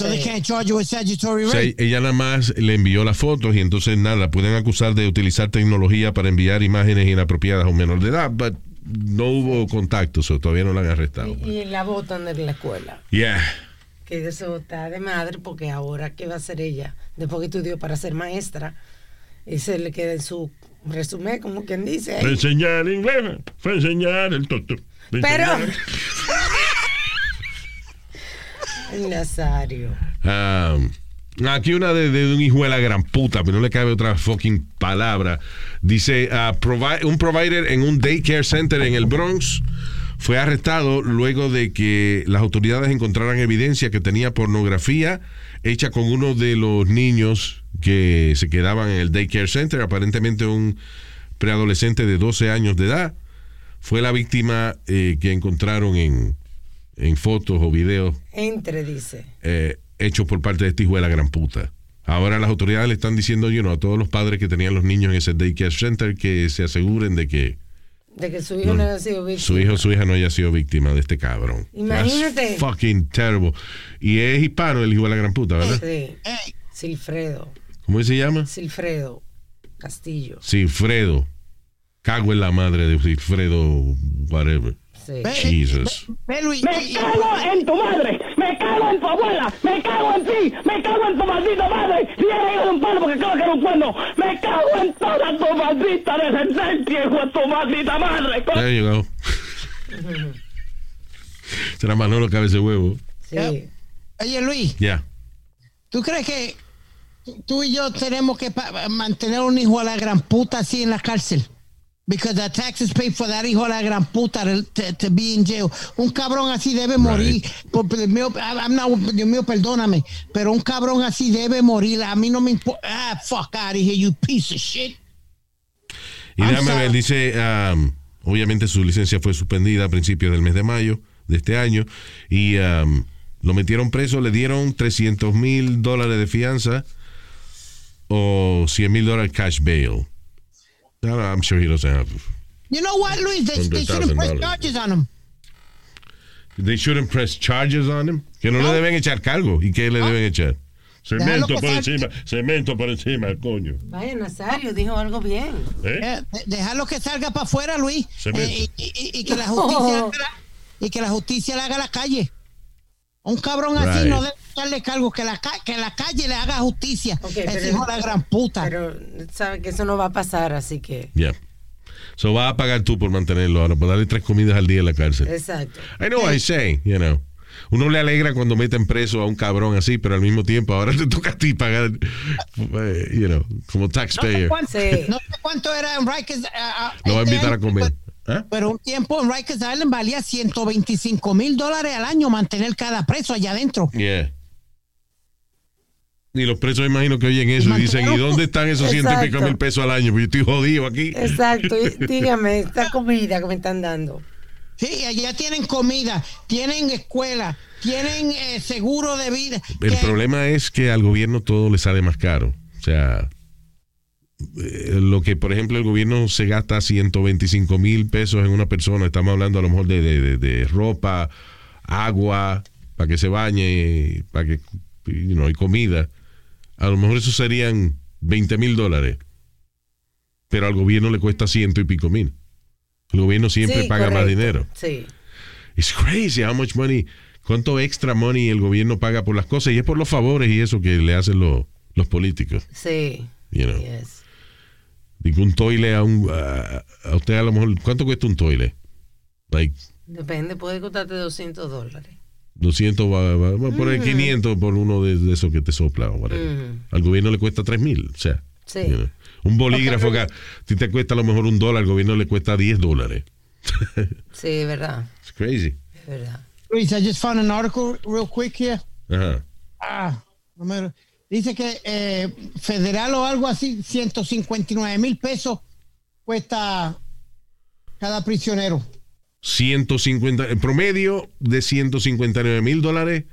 So they can't charge you with Sagittarius O sea, rape. ella nada más le envió las fotos y entonces nada, pueden acusar de utilizar tecnología para enviar imágenes inapropiadas a un menor de edad, but no hubo contacto, so todavía no la han arrestado. Y, y la botan de la escuela. Yeah. Que eso está de madre, porque ahora, ¿qué va a hacer ella? Después que estudió para ser maestra, y se le queda en su resumen, como quien dice. Fue "Ey, enseñar inglés, fue enseñar el toto. Pero, Nazario. Ah, aquí una de, un hijo de la gran puta, pero no le cabe otra fucking palabra. Dice, ah, un provider en un daycare center en el Bronx fue arrestado luego de que las autoridades encontraran evidencia que tenía pornografía hecha con uno de los niños que se quedaban en el daycare center, aparentemente un preadolescente de 12 años de edad. Fue la víctima eh, que encontraron en, en fotos o videos Entre, dice. eh, hecho por parte de este hijo de la gran puta. Ahora las autoridades le están diciendo you know, a todos los padres que tenían los niños en ese daycare center que se aseguren de que De que su hijo no, haya sido víctima. su hijo o su hija no haya sido víctima de este cabrón. Imagínate. That's fucking terrible. Y es hispano el hijo de la gran puta, ¿verdad? Sí. Silfredo. ¿Cómo se llama? Silfredo Castillo. Silfredo. Cago en la madre de Silfredo, whatever. Sí. Jesus. Luis, Me y- cago en tu madre, me cago en tu abuela, me cago en ti, me cago en tu maldita madre. Si eres hijo de un palo porque creo que era un cuerno, me cago en toda tu maldita descendencia, hijo de tu maldita madre. There you go. Será Manolo cabeza de huevo. Sí. Oye, Luis, Ya. ¿tú crees que tú y yo tenemos que mantener un hijo a la gran puta así en la cárcel? Because the taxes pay for that hijo a la gran puta to, to- be in jail. Un cabrón así debe morir. Por, por- Dios mío, I'm not- Dios mío, perdóname. Pero un cabrón así debe morir. A mí no me importa. Ah, fuck out of here, you piece of shit. Y déjame ver, dice, um, obviamente su licencia fue suspendida a principios del mes de mayo de este año y um, lo metieron preso, le dieron 300 mil dólares de fianza o 100 mil dólares cash bail. No, no, I'm sure he doesn't have. You know what, Luis? They, they shouldn't press $100,000. charges on him. They shouldn't press charges on him. Que no, le deben echar cargo. ¿Y qué le deben echar? Cemento por encima, cemento por encima, coño. Vaya, Nazario dijo algo bien. ¿Eh? Eh, de- Dejarlo que salga para afuera, Luis. Cemento. Eh, y, y- y que la justicia haga la- y que la justicia le haga la calle. Un cabrón así no debe darle cargo, que la, ca- que la calle le haga justicia. Pero- hijo de la gran puta. Pero sabe que eso no va a pasar, así que. Yeah. So vas a pagar tú por mantenerlo ahora, por darle tres comidas al día en la cárcel. Exacto. I know what I say, you know. Uno le alegra cuando meten preso a un cabrón así, pero al mismo tiempo ahora te toca a ti pagar, eh, you know, como no, sé taxpayer. cuánto, Sí. no sé cuánto era en Rikers. ah, ah, Lo va a invitar a comer. Pero, ¿Ah? pero un tiempo en Rikers Island valía 125 mil dólares al año mantener cada preso allá adentro. Yeah. Y los presos imagino que oyen eso y dicen, ¿y dónde están esos ciento y pico mil pesos al año? Porque yo estoy jodido aquí. Exacto. Y dígame, esta comida que me están dando. Sí, allá tienen comida, tienen escuela, tienen eh, seguro de vida. El que- problema es que al gobierno todo le sale más caro. O sea, eh, lo que, por ejemplo, el gobierno se gasta 125 mil pesos en una persona, estamos hablando a lo mejor de, de- de- de ropa, agua, para que se bañe, para que, you know, y comida. A lo mejor eso serían 20 mil dólares. Pero al gobierno le cuesta ciento y pico mil. El gobierno siempre Sí, paga más dinero. Sí. It's crazy how much money, cuánto extra money el gobierno paga por las cosas y es por los favores y eso que le hacen los, los políticos. Sí. You know. Yes. Digo, un toile a un a, a usted a lo mejor ¿cuánto cuesta un toile? Like Depende, puede costarte 200 dólares. 200 va, va- va a poner 500 por uno de, de esos que te sopla o. Ujú. Al gobierno le cuesta 3000, o sea. Sí. you know. Un bolígrafo que a ti te cuesta a lo mejor un dólar, al gobierno le cuesta 10 dólares. Sí, es verdad. It's crazy. Es verdad. Luis, I just found an article real quick here. Ajá. Ah, no me- dice que eh, federal o algo así, 159 mil pesos cuesta cada prisionero. 150, el promedio de 159 mil dólares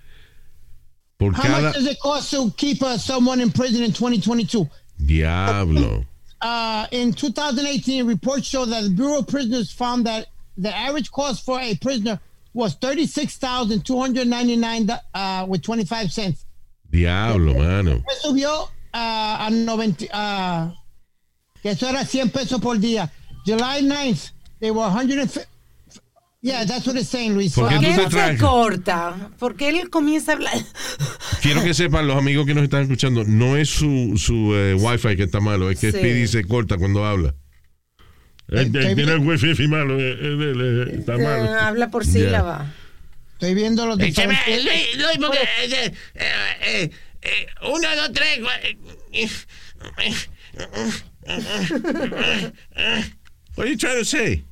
por How cada much does it cost to keep uh, someone in prison in 2022? diablo. Uh, in 2018, reports show that the Bureau of Prisoners found that the average cost for a prisoner was 36299 uh, with 25 cents. Diablo, mano. Después subió uh, a 90, uh, que eso era 100 pesos por día. July 9th, they were 150. Yeah, that's what it's saying, Luis. ¿Por qué se corta? Porque él comienza a hablar. Quiero que sepan los amigos que nos están escuchando, no es su, su eh, wifi que está malo, es que Sí. Speedy se corta cuando habla. Él, él tiene el wifi malo, eh, eh, eh, está Eh, malo. habla por sílaba. Estoy viendo los Eh, diferentes. Luis, Luis, porque, eh, eh, eh, eh, uno, dos, tres. What are you trying to say?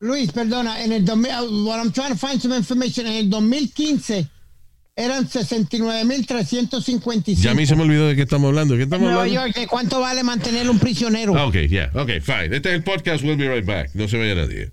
Luis, perdona, en el 2000, uh, what I'm trying to find some information, en el 2015 eran 69.355. Ya a mí se me olvidó de qué estamos hablando. ¿De qué estamos Nueva hablando? York, ¿de ¿cuánto vale mantener un prisionero? Ok, yeah, ok, fine. Este es el podcast. We'll be right back. No se vaya nadie.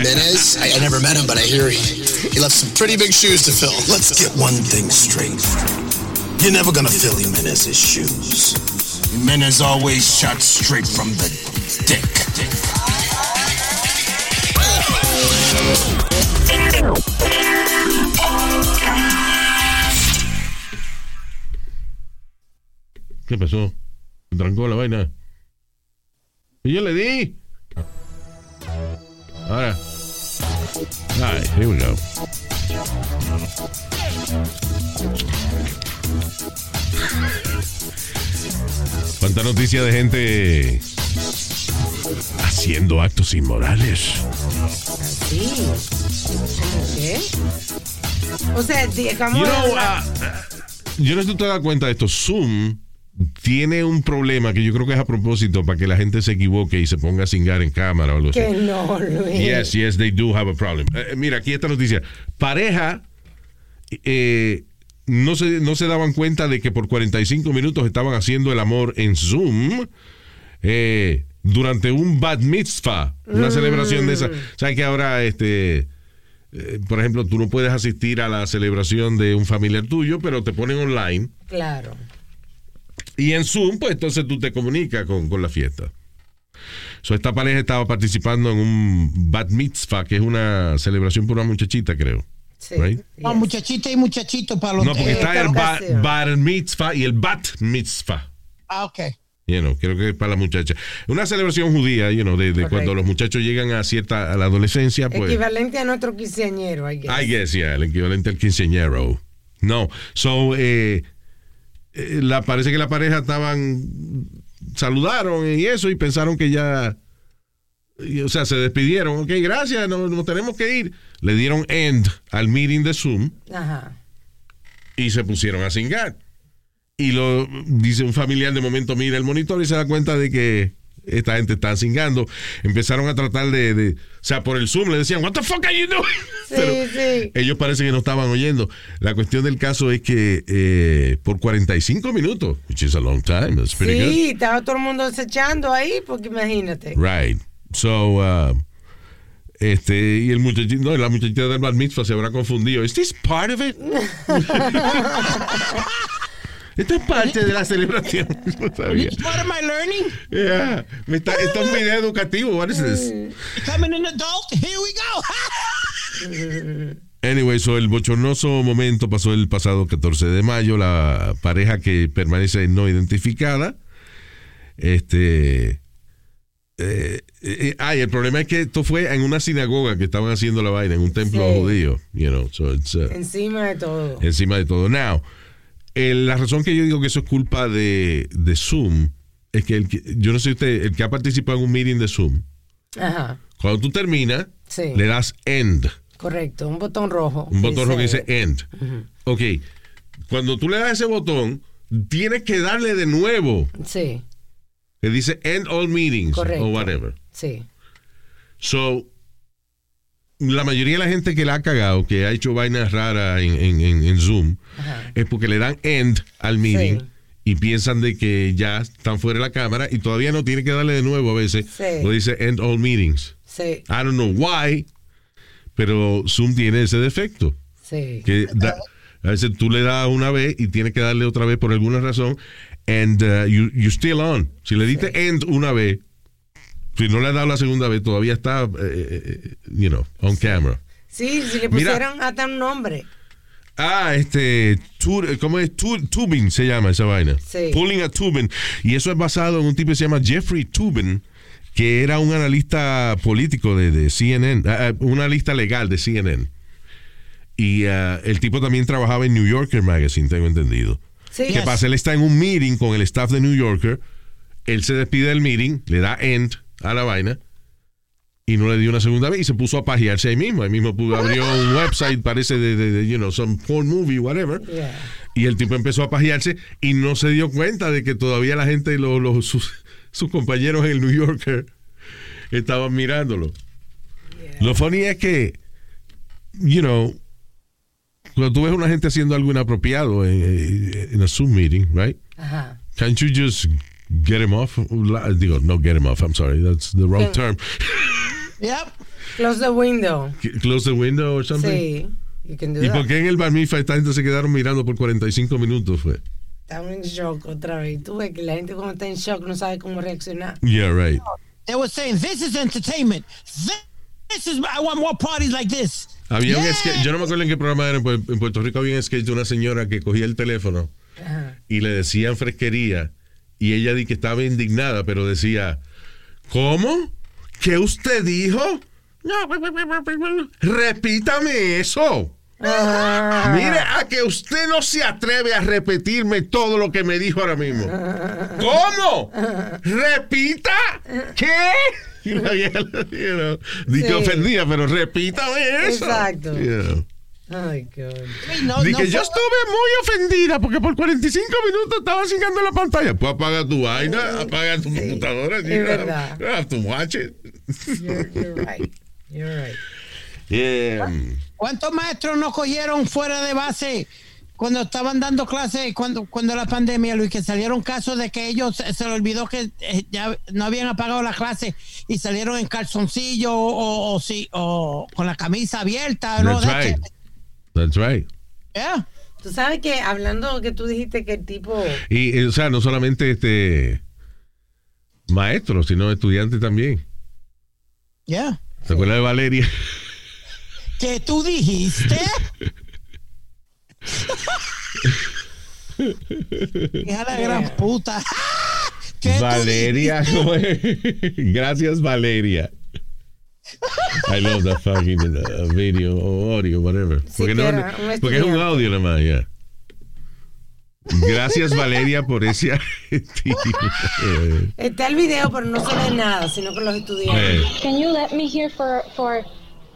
Jimenez? I, I never met him, but I hear he, he left some pretty big shoes to fill. Let's get one thing straight. You're never gonna fill Jimenez's shoes. Jimenez always shot straight from the dick. ¿Qué pasó? Trancó la vaina? Y yo le di. Ahora. Ay, here we go. Cuánta noticia de gente haciendo actos inmorales. Sí. ¿Cómo qué? O sea, digamos. You know, ah, yo no te das cuenta de esto. Zoom tiene un problema que yo creo que es a propósito para que la gente se equivoque y se ponga a cingar en cámara o algo así. que no, Luis. Yes, yes, they do have a problem. Eh, mira, aquí esta noticia. Pareja eh, no, se, no se daban cuenta de que por 45 minutos estaban haciendo el amor en Zoom eh, durante un bat mitzvah, una Mm. celebración de esa. ¿Sabes que ahora, este, eh, por ejemplo, tú no puedes asistir a la celebración de un familiar tuyo, pero te ponen online Claro. Y en Zoom, pues entonces tú te comunicas con, con la fiesta. So, esta pareja estaba participando en un bat mitzvah, que es una celebración por una muchachita, creo. Sí. Right? Ah, muchachita y muchachito para los No, porque eh, está el ba- ocasión. bar mitzvah y el bat mitzvah. Ah, ok. You know, creo que es para la muchacha. Una celebración judía, you know, de, cuando los muchachos llegan a cierta a la adolescencia, pues. Equivalente a nuestro quinceañero, I guess. I guess, yeah, el equivalente al quinceañero. No, so, eh, eh, la, parece que la pareja estaban, saludaron y eso y pensaron que ya, y, o sea, se despidieron. Ok, gracias, nos, nos tenemos que ir. Le dieron end al meeting de Zoom Ajá. y se pusieron a cingar. Y lo dice un familiar de momento, mira el monitor y se da cuenta de que esta gente está cingando. Empezaron a tratar de, de- o sea, por el Zoom le decían, what the fuck are you doing? Sí, Pero sí. ellos parece que no estaban oyendo. La cuestión del caso es que eh, por 45 minutos, which is a long time, that's pretty good. Sí, estaba todo el mundo acechando ahí, porque imagínate. Right. So, uh, este, y el muchachito, no, la muchachita del bar mitzvah se habrá confundido. ¿Is this part of it? Esto es parte de la celebración. No sabía. Part of my learning. Yeah. Me está, esto es un video educativo. What is this? Becoming an adult. Here we go. Anyway, so el bochornoso momento pasó el pasado 14 de mayo. La pareja que permanece no identificada. Este. Eh, eh, ah, y el problema es que esto fue en una sinagoga que estaban haciendo la vaina, en un templo Sí. judío. You know, so it's, uh, Encima de todo. encima de todo. Now, el- la razón que yo digo que eso es culpa de, de Zoom es que, el que- yo no sé usted, el que ha participado en un meeting de Zoom, Ajá. cuando tú terminas, Sí. le das end, Correcto. Un botón rojo. un botón rojo que dice end. Ujú. Ok, cuando tú le das ese botón, tienes que darle de nuevo. Sí. que dice end all meetings Correcto. o whatever. Sí. So, la mayoría de la gente que la ha cagado, que ha hecho vainas raras en, en- en- en Zoom, es porque le dan end al meeting Sí. y piensan de que ya están fuera de la cámara y todavía no tiene que darle de nuevo a veces. Sí. Lo dice end all meetings. Sí. I don't know why, pero Zoom tiene ese defecto. Sí. Que da- a veces tú le das una vez y tienes que darle otra vez por alguna razón. And uh, you, you still on. Si le diste end una vez, si no le has dado la segunda vez, todavía está, eh, eh, you know, on camera. Sí, si le Mira. pusieron hasta un nombre. Ah, este, tu- ¿cómo es? Tu- tubing se llama esa vaina. Sí. Pulling a tubing. Y eso es basado en un tipo que se llama Jeffrey Tubin, que era un analista político de, de CNN, ah, ah, un analista legal de CNN. Y ah, el tipo también trabajaba en New Yorker Magazine, tengo entendido. Sí. ¿Qué pasa? Él está en un meeting con el staff de New Yorker. Él se despide del meeting, le da end a la vaina y no le dio una segunda vez y se puso a pajearse ahí mismo. Ahí mismo pudo- abrió un website, parece de, de- de, you know, some porn movie, whatever. Yeah. Y el tipo empezó a pajearse y no se dio cuenta de que todavía la gente, lo- lo- sus, sus compañeros en el New Yorker estaban mirándolo. Lo funny es que, you know, cuando tú ves a una gente haciendo algo inapropiado en, en, en a Zoom meeting, right? Ajá. Can't you just get him off? Digo, no get him off, I'm sorry, that's the wrong term. Yep. Close the window. Close the window or something. Sí. You can do ¿Y that. por qué en el bar mitzvah esta gente se quedaron mirando por 45 minutos? Fue? Estamos en shock otra vez. Tú ves que la gente cuando está en shock no sabe cómo reaccionar. Yeah, right. They were saying, this is entertainment. This, this is, I want more parties like this. Había un Yeah. sketch, yo no me acuerdo en qué programa era, en Pu- en Puerto Rico había un sketch de una señora que cogía el teléfono y le decían fresquería y ella di que estaba indignada, pero decía, ¿cómo? ¿Qué usted dijo? Repítame eso. Mire, a que usted no se atreve a repetirme todo lo que me dijo ahora mismo. ¿Cómo? ¿Repita? ¿Qué? Y la vieja, you know, di que Sí. ofendía, pero repítame eso. Exacto. You know. Ay, God. No, yo estuve muy ofendida porque por 45 minutos estaba singando la pantalla. Pues apaga tu vaina, apaga tu computadora. es verdad. Watch it. You're, you're right. You're right. Yeah. ¿Cuántos maestros no cogieron fuera de base cuando estaban dando clases, cuando, cuando la pandemia, Luis, que salieron casos de que ellos se, se les olvidó que eh, ya no habían apagado la clase y salieron en calzoncillo o, o, sí, o con la camisa abierta? ¿no? That's right. Yeah. Tú sabes que hablando que tú dijiste que el tipo. Y, o sea, no solamente este maestros, sino estudiantes también. Yeah. ¿Se acuerda de Valeria? Que tú dijiste. Hija de la gran puta. ¿Qué Valeria, ¿cómo es? Gracias, Valeria. I love that fucking uh, video o audio, whatever. Sí, porque, que no, porque es un audio nada más, ya. Gracias, Valeria, por ese Está el video, pero no se ve nada, sino con los estudiantes. eh. Can you let me here for for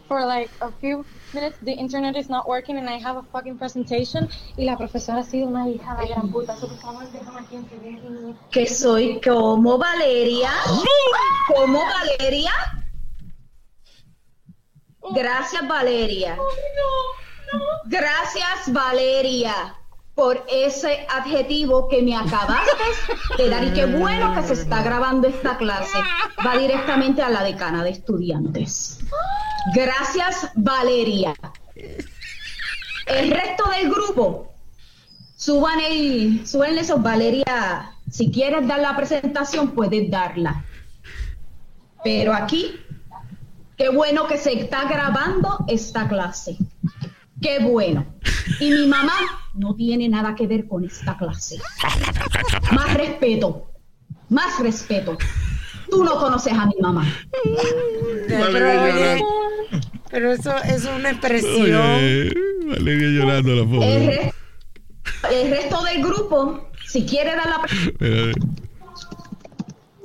for like a few minutes? The internet is not working and I have a fucking presentation. Y la profesora ha sido una hija de gran puta. So, por favor, déjame aquí en que soy como Valeria. Como Valeria. Gracias, Valeria. Gracias, Valeria, por ese adjetivo que me acabaste de dar. Y qué bueno que se está grabando esta clase. Va directamente a la decana de estudiantes. Gracias, Valeria. El resto del grupo, suban el, suben esos, Valeria. Si quieres dar la presentación, puedes darla. Pero aquí, qué bueno que se está grabando esta clase. Qué bueno. Y mi mamá no tiene nada que ver con esta clase. Más respeto. Más respeto. Tú no conoces a mi mamá. Pero, oye, pero eso es una expresión. Oye, Valeria llorando la El, pobre. re- el resto del grupo, si quiere dar la Pero,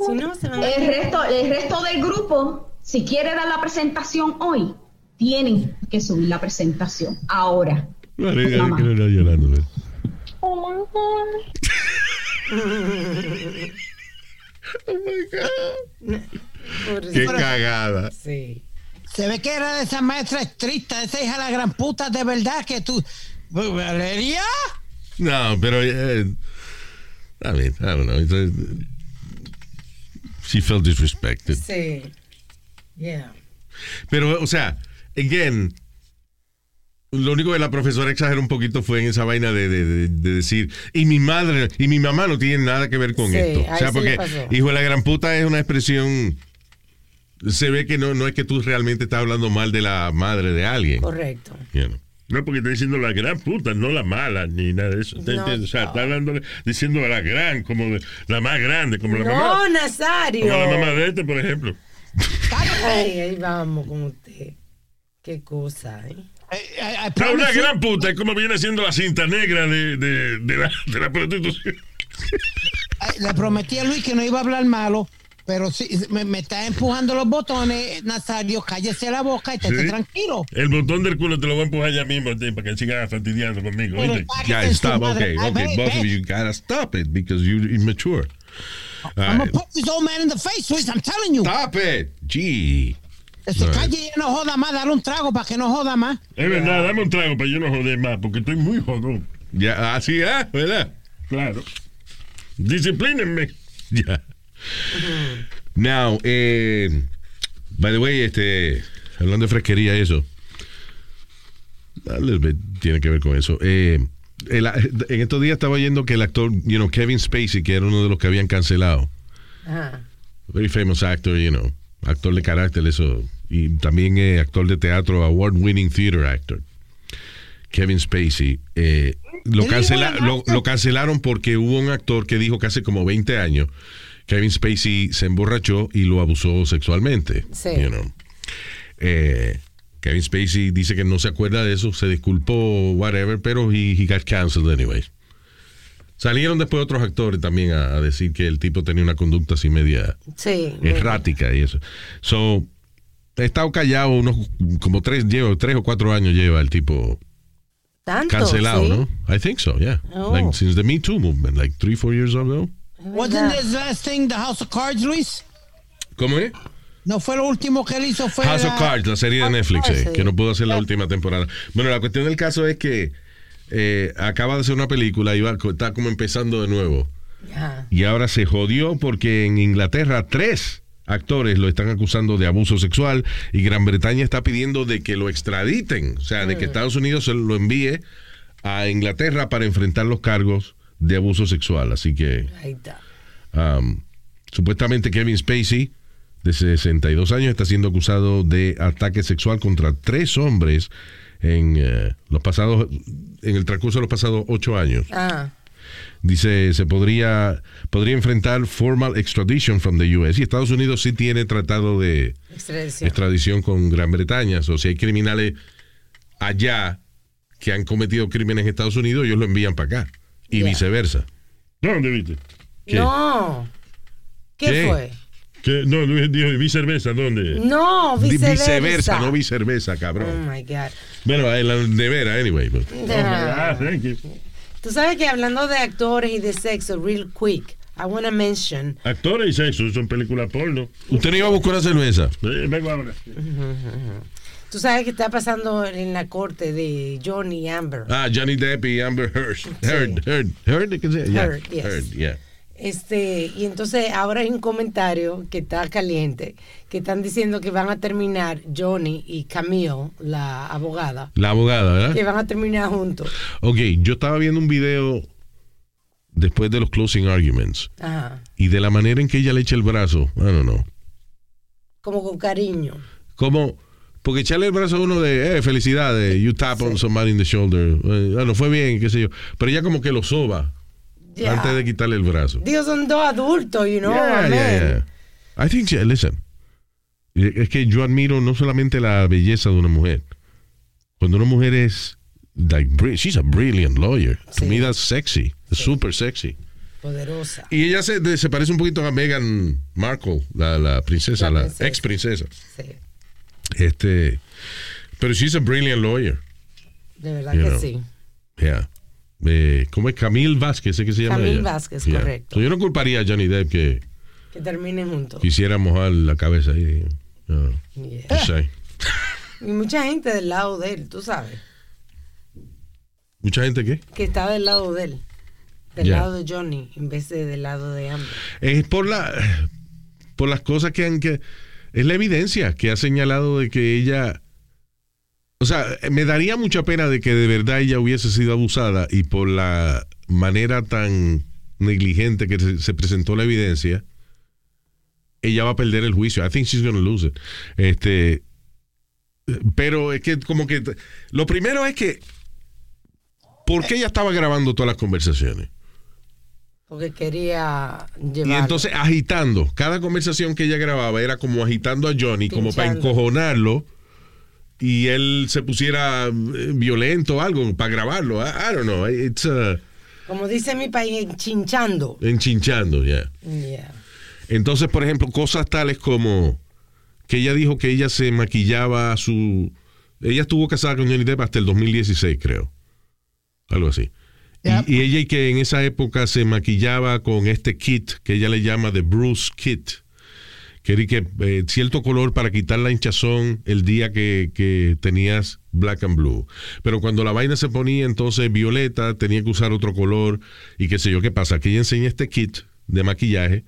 Si no, se van a- el resto, el resto del grupo, si quiere dar la presentación hoy, tienen que subir la presentación ahora. Valeria, Mamá. que no llorando. Oh my god. Oh my God. Qué cagada. Sí. Se ve que era de esa maestra estricta, de esa hija de la gran puta, de verdad que tú. ¿Valeria? No, pero. eh, I mean, I don't know. She felt disrespected. Sí. Yeah. Pero, o sea, again, lo único que la profesora exageró un poquito fue en esa vaina de, de- de- de decir, y mi madre y mi mamá no tienen nada que ver con Sí, esto. O sea, porque hijo de la gran puta es una expresión. Se ve que no, no es que tú realmente estás hablando mal de la madre de alguien. Correcto. you know. No, porque está diciendo la gran puta, no la mala, ni nada de eso. ¿Te No? O sea, no. está hablando, diciendo la gran, como de- la más grande, como la No, mamá. Nazario. Como la mamá de este, por ejemplo. Ay, ahí vamos con usted. Qué cosa, ¿eh? No, una gran puta es como viene siendo la cinta negra de, de, de la, de la prostitución. Le prometí a Luis que no iba a hablar malo, pero sí, me, me está empujando los botones, Nazario, cállese la boca y estate Sí. tranquilo. El botón del culo te lo voy a empujar ya mismo ti, para que siga fastidiando conmigo. Pero en stop. Okay, Ay, okay. Both of you gotta stop it because you're immature. I'm gonna right. put this old man in the face, Luis, I'm telling you. Stop it. Gee. Que se right. calle y ya no joda más, dale un trago para que no joda más. Es verdad, dame un trago para yo no joder más, porque estoy muy jodón. Ya, así es, ¿verdad? Claro. Disciplínenme. Ya. Now, eh, by the way, este, hablando de fresquería y eso, a little bit tiene que ver con eso. Eh, el- en estos días estaba oyendo que el actor, you know, Kevin Spacey, que era uno de los que habían cancelado, Ajá. very famous actor, you know, actor de carácter, eso, y también eh, actor de teatro, award-winning theater actor. Kevin Spacey, eh, lo, cancela- lo cancelaron porque hubo un actor que dijo que hace como 20 años Kevin Spacey se emborrachó y lo abusó sexualmente. Sí. you know. Eh, Kevin Spacey dice que no se acuerda de eso, se disculpó, whatever, pero he, he got canceled anyway. Salieron después otros actores también a, a decir que el tipo tenía una conducta así media Sí. errática y eso. So, he estado callado unos como tres, lleva, tres o cuatro años lleva el tipo Tanto. cancelado, ¿sí? ¿no? I think so, yeah. Oh. Like since the Me Too movement, like three, four years ago. Wasn't his last thing the House of Cards, Luis? ¿Cómo es? No fue lo último que él hizo, fue House of la- Cards, la serie de of Netflix, Cards, eh, sí. que no pudo hacer la última temporada. Bueno, la cuestión del caso es que eh, acaba de hacer una película y va, está como empezando de nuevo. Y ahora se jodió porque en Inglaterra tres actores lo están acusando de abuso sexual y Gran Bretaña está pidiendo de que lo extraditen, o sea, de que Estados Unidos se lo envíe a Inglaterra para enfrentar los cargos de abuso sexual. Así que Ahí está. um, supuestamente Kevin Spacey, de 62 años, está siendo acusado de ataque sexual contra tres hombres en eh, los pasados, en el transcurso de los pasados ocho años. Ah. Dice, se podría, podría enfrentar formal extradition from the US. Y Estados Unidos sí tiene tratado de Extradición. extradición con Gran Bretaña. O si hay criminales allá que han cometido crímenes en Estados Unidos, ellos lo envían para acá. Y viceversa. ¿Dónde viste? ¿Qué? No. ¿Qué, ¿Qué? fue? ¿Qué? No, Luis dijo, vi cerveza, ¿dónde? No, viceversa. viceversa, no viceversa, cabrón. Oh my God. Bueno, en la nevera, anyway. but- Ah. Ah, thank you. Tú sabes que hablando de actores y de sexo, real quick, I want to mention. Actores y sexo, son películas porno. ¿Usted no iba a buscar una cerveza? Eh, vengo ahora. Tú sabes que está pasando en la corte de Johnny Amber. Ah, Johnny Depp y Amber Heard. Heard, Heard, Heard, ¿qué se llama? Yeah, Heard, yes. Heard, yeah. Este, y entonces ahora hay un comentario que está caliente, que están diciendo que van a terminar Johnny y Camille, la abogada, La abogada, ¿verdad? que van a terminar juntos. Ok, yo estaba viendo un video después de los closing arguments Ajá. y de la manera en que ella le echa el brazo, I don't know. Como con cariño. Como, porque echarle el brazo a uno de, eh, felicidades, you tap on somebody in the shoulder, eh, bueno, fue bien, qué sé yo. Pero ella como que lo soba Ya. antes de quitarle el brazo. Dios, son dos adultos, you know, Yeah, amén. yeah, yeah. I think, she- listen, es que yo admiro no solamente la belleza de una mujer. Cuando una mujer es, like, she's a brilliant lawyer. To me that's sexy, super sexy. Poderosa. Y ella se, se parece un poquito a Meghan Markle, la, la princesa, La la, princesa. ex princesa. Sí, Este, pero she's a brilliant lawyer. de verdad You que know. sí. Yeah. Eh, ¿Cómo es? Camille Vázquez, ¿es que se llama Camille ella? Vázquez, Yeah. correcto. So, yo no culparía a Johnny Depp que Que terminen juntos. quisiera mojar la cabeza ahí. No, Yeah. no sé. Y mucha gente del lado de él, tú sabes. Mucha gente que Que está del lado de él. Del lado de Johnny en vez de del lado de Amber. es por la por las cosas que han que es la evidencia que ha señalado de que ella o sea, me daría mucha pena de que de verdad ella hubiese sido abusada y por la manera tan negligente que se, se presentó la evidencia, ella va a perder el juicio. I think she's gonna lose it. Este, pero es que como que lo primero es que ¿por qué ella estaba grabando todas las conversaciones? Porque quería Y llevar. entonces agitando, cada conversación que ella grababa era como agitando a Johnny, como para encojonarlo y él se pusiera eh, violento o algo para grabarlo. I, I don't know. It's uh, Como dice mi país, chinchando. enchinchando, ya. Yeah. Entonces, por ejemplo, cosas tales como que ella dijo que ella se maquillaba a su. Ella estuvo casada con Johnny Depp hasta el 2016, creo. Algo así. Y, y ella y que en esa época se maquillaba con este kit que ella le llama The Bruce Kit. Que que eh, cierto color para quitar la hinchazón el día que, que tenías black and blue. Pero cuando la vaina se ponía entonces violeta, tenía que usar otro color y qué sé yo qué pasa. Que ella enseña este kit de maquillaje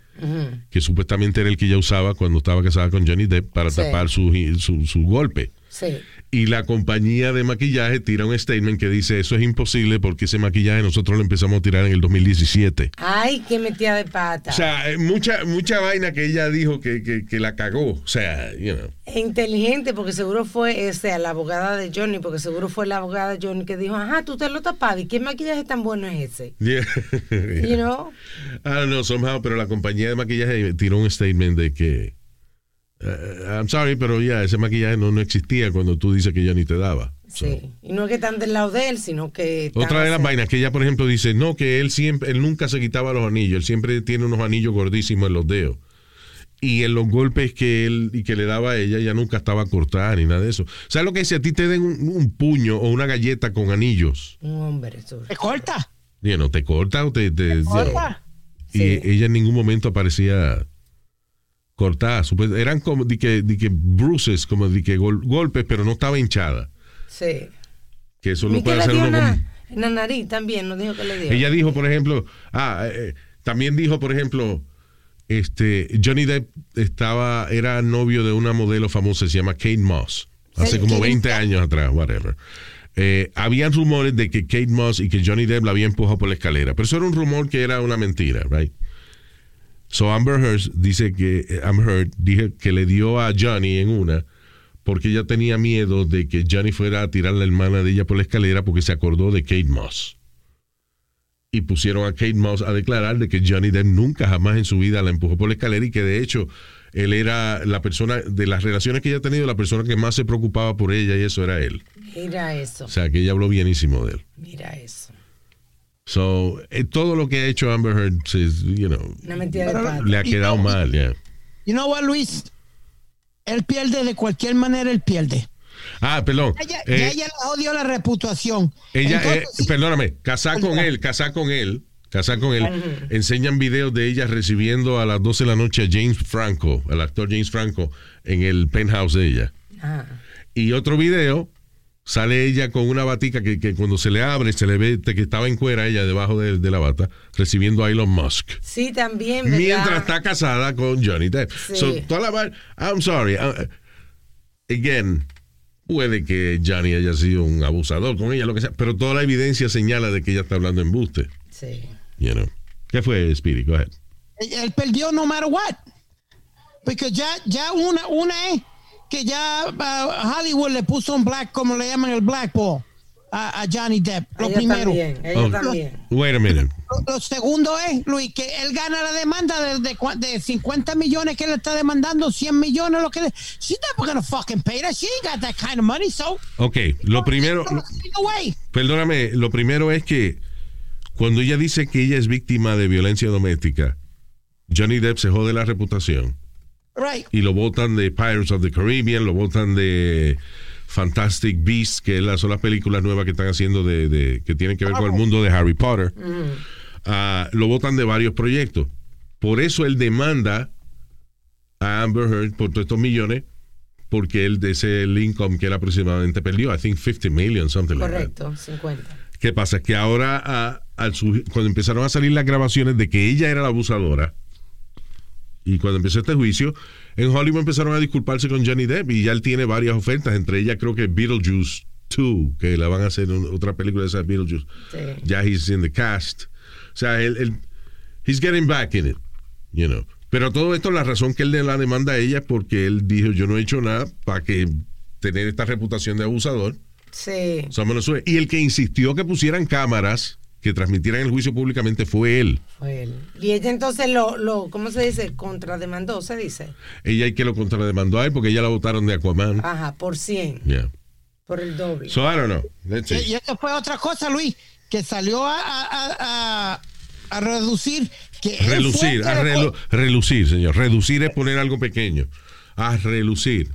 que supuestamente era el que ella usaba cuando estaba casada con Johnny Depp para Sí. tapar su, su, su golpe. Sí. Y la compañía de maquillaje tira un statement que dice eso es imposible porque ese maquillaje nosotros lo empezamos a tirar en el 2017. Ay, qué metida de pata. O sea, eh, mucha, mucha vaina que ella dijo que, que, que la cagó. O sea, you know. E inteligente, porque seguro fue o sea, la abogada de Johnny, porque seguro fue la abogada de Johnny que dijo, ajá, tú te lo tapabas. ¿Y qué maquillaje tan bueno es ese? Yeah. You know? I don't know, somehow, pero la compañía de maquillaje tiró un statement de que eh, I'm sorry, pero ya ese maquillaje no, no existía cuando tú dices que ya ni te daba. Sí. Y no es que están del lado de él, sino que. Otra de las vainas que ella, por ejemplo, dice, no, que él siempre, él nunca se quitaba los anillos, él siempre tiene unos anillos gordísimos en los dedos. Y en los golpes que él y que le daba a ella, ella nunca estaba cortada ni nada de eso. ¿Sabes lo que dice? A ti te den un, un puño o una galleta con anillos. Un hombre, eso. ¿Te corta? Y no te corta o te. te- corta? Y ella en ningún momento aparecía cortada. Supuest- Eran como de que, de que bruises, como de que gol- golpes, pero no estaba hinchada. Sí. Que eso lo puede hacer uno con- en la nariz también, nos dijo que le dio. Ella dijo, por ejemplo, ah, eh, también dijo, por ejemplo, este Johnny Depp estaba, era novio de una modelo famosa, se llama Kate Moss, hace como Kate- 20 años atrás, whatever. Eh, habían rumores de que Kate Moss y que Johnny Depp la había empujado por la escalera, pero eso era un rumor que era una mentira, right? So Amber Heard dice que Amber Heard dije que le dio a Johnny en una porque ella tenía miedo de que Johnny fuera a tirar a la hermana de ella por la escalera porque se acordó de Kate Moss. Y pusieron a Kate Moss a declarar de que Johnny Depp nunca jamás en su vida la empujó por la escalera y que de hecho él era la persona de las relaciones que ella ha tenido, la persona que más se preocupaba por ella y eso era él. Mira eso. O sea, que ella habló bienísimo de él. Mira eso. So, eh, todo lo que ha hecho Amber Heard, pues, you know, le ha quedado mal, yeah. You know what, Luis? Él pierde de cualquier manera, él pierde. Ah, perdón. Ella, Eh, ya ella le jodió la reputación. Ella, Entonces, eh, sí, perdóname, casar con él, casar con él, casar con él, enseñan videos de ella recibiendo a las 12 de la noche a James Franco, al actor James Franco, en el penthouse de ella. Ah. Y otro video, sale ella con una batica que, que cuando se le abre, se le ve que estaba en cuera ella debajo de, de la bata, recibiendo a Elon Musk. Sí, también, ¿verdad? Mientras está casada con Johnny Depp. Sí. So, toda la I'm sorry. uh, again, puede que Johnny haya sido un abusador con ella, lo que sea, pero toda la evidencia señala de que ella está hablando embuste. Sí. You know. ¿Qué fue, Spirit? Go ahead. él, él perdió no matter what. Porque ya, ya una, una es que ya uh, Hollywood le puso un black, como le llaman el black ball, a, a Johnny Depp. Lo Ella primero. también, ella Oh, también. Wait a minute. Lo, lo segundo es, Luis, que él gana la demanda de, de, de 50 millones que él está demandando, 100 millones, lo que le... She's never gonna fucking pay that. She ain't got that kind of money, so... Ok, lo primero, perdóname, lo primero es que cuando ella dice que ella es víctima de violencia doméstica, Johnny Depp se jode la reputación. Right. y lo votan de Pirates of the Caribbean, lo votan de Fantastic Beasts, que es la- son las películas nuevas que están haciendo de, de- que tienen que ver con el mundo de Harry Potter. Ah, lo votan de varios proyectos. Por eso él demanda a Amber Heard por todos estos millones, porque él de ese income que él aproximadamente perdió, I think 50 million, something like that. Correcto, 50. ¿Qué pasa? Que ahora, a- al su- cuando empezaron a salir las grabaciones de que ella era la abusadora, y cuando empezó este juicio, en Hollywood empezaron a disculparse con Johnny Depp, y ya él tiene varias ofertas, entre ellas creo que Beetlejuice 2, que la van a hacer en otra película de esa Beetlejuice. Sí. Ya he's in the cast. O sea, él, él- he's getting back in it, you know. Pero todo esto, la razón que él le la demanda a ella es porque él dijo, yo no he hecho nada para que tener esta reputación de abusador. Sí. So. Y el que insistió que pusieran cámaras que transmitieran el juicio públicamente fue él. Fue él. Y ella entonces lo, lo, ¿cómo se dice? Contrademandó, se dice. Ella hay que lo contrademandó a él porque ella la votaron de Aquaman. Ajá, por 100, Yeah. por el doble. So I don't know. Let's Y, see. y esa fue otra cosa, Luis, que salió a, a- a- a- a reducir que Relucir, a relu- relucir, señor. Reducir es poner algo pequeño. A relucir.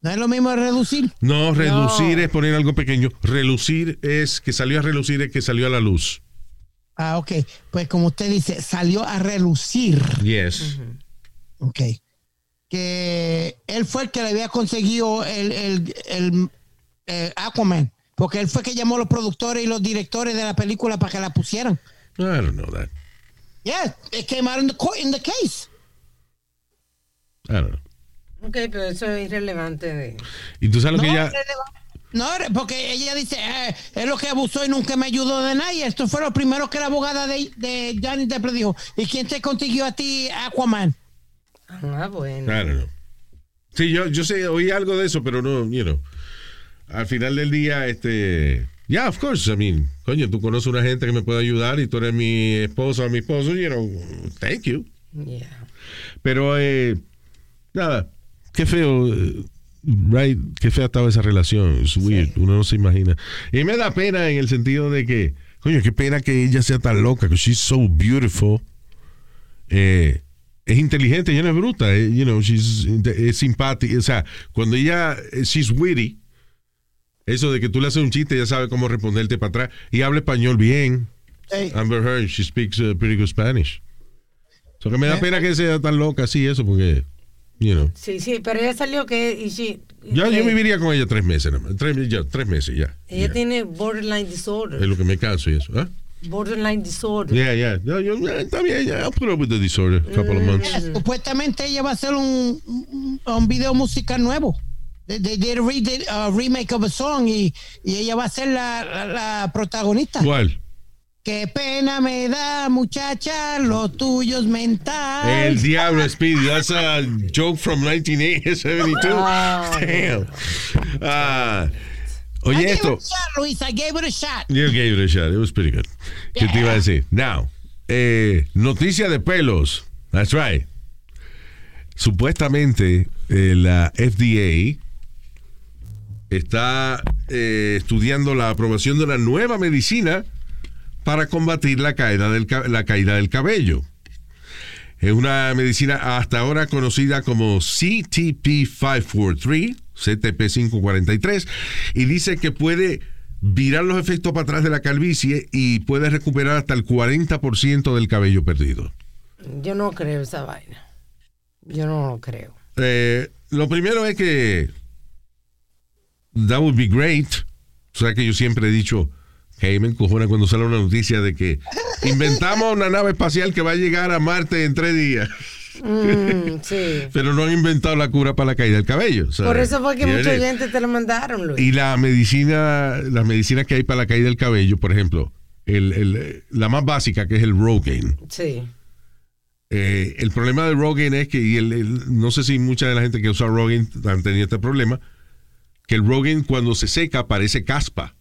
No es lo mismo reducir. No, reducir es poner algo pequeño. Relucir es que salió a relucir es que salió a la luz. Ah, ok. Pues como usted dice, salió a relucir. Yes. Ok. Que él fue el que le había conseguido el, el- el, eh, Aquaman. Porque él fue que llamó a los productores y los directores de la película para que la pusieran. I don't know that. Yeah, it came out in the, court, in the case. I don't know. Ok, pero eso es irrelevante. De... Y tú sabes lo No, que ella... No, porque ella dice, eh, es lo que abusó y nunca me ayudó de nadie. Esto fue lo primero que la abogada de, de Johnny Depp le dijo. ¿Y quién te consiguió a ti Aquaman? Ah, bueno. Don't know. Sí, yo, yo sé, oí algo de eso, pero no, you know. Al final del día, este. Yeah, of course. I mean, coño, tú conoces una gente que me puede ayudar y tú eres mi esposa o mi esposo, you know, thank you. Yeah. Pero, eh, nada, qué feo, right, qué fea estaba esa relación. Es weird, uno no se imagina. Y me da pena en el sentido de que, coño, qué pena que ella sea tan loca, que she's so beautiful. Eh, es inteligente, ella no es bruta, eh, you know, she's, es simpática. O sea, cuando ella, eh, she's witty, eso de que tú le haces un chiste, ella sabe cómo responderte para atrás y habla español bien. Hey. Amber Heard, she speaks uh, pretty good Spanish. So que me da pena que sea tan loca así, eso, porque, you know. Sí, sí, pero ella salió que. Y she- Ya, que yo viviría con ella tres meses, nada más. Tres, ya, tres meses ya. Ella Ya. tiene borderline disorder. Es lo que me canso y eso. ¿ah? Borderline disorder. Yeah, yeah. No, yo, eh, está bien, ya. I'll put up with the disorder a couple of months. Supuestamente ella va a hacer un, un, video musical nuevo. They, they did a a remake of a song y, y ella va a ser la, la- la protagonista. ¿Cuál? Qué pena me da, muchacha, los tuyos mentales. El diablo, Speedy. That's a joke from 1972. Ah, Damn. Ah, I oye, gave esto. it a shot, Luis. I gave it a shot. You gave it a shot. It was pretty good. ¿Qué te iba a decir? Now, eh, noticia de pelos. That's right. Supuestamente eh, la FDA está eh, estudiando la aprobación de una nueva medicina para combatir la caída del, la caída del cabello. Es una medicina hasta ahora conocida como CTP543, CTP543, y dice que puede virar los efectos para atrás de la calvicie y puede recuperar hasta el 40% del cabello perdido. Yo no creo esa vaina. Yo no lo creo. Eh, lo primero es que that would be great. O sea que yo siempre he dicho ahí me encojona cuando sale una noticia de que inventamos una nave espacial que va a llegar a Marte en tres días. Mm, sí. Pero no han inventado la cura para la caída del cabello. Por eso fue que mucha eres- gente te lo mandaron, Luis. Y la medicina, la medicina que hay para la caída del cabello, por ejemplo, el- el- la más básica que es el Rogaine. Sí. Eh, el problema de Rogaine es que, y el- el- no sé si mucha de la gente que usa Rogaine han tenido este problema, que el Rogaine cuando se seca parece caspa.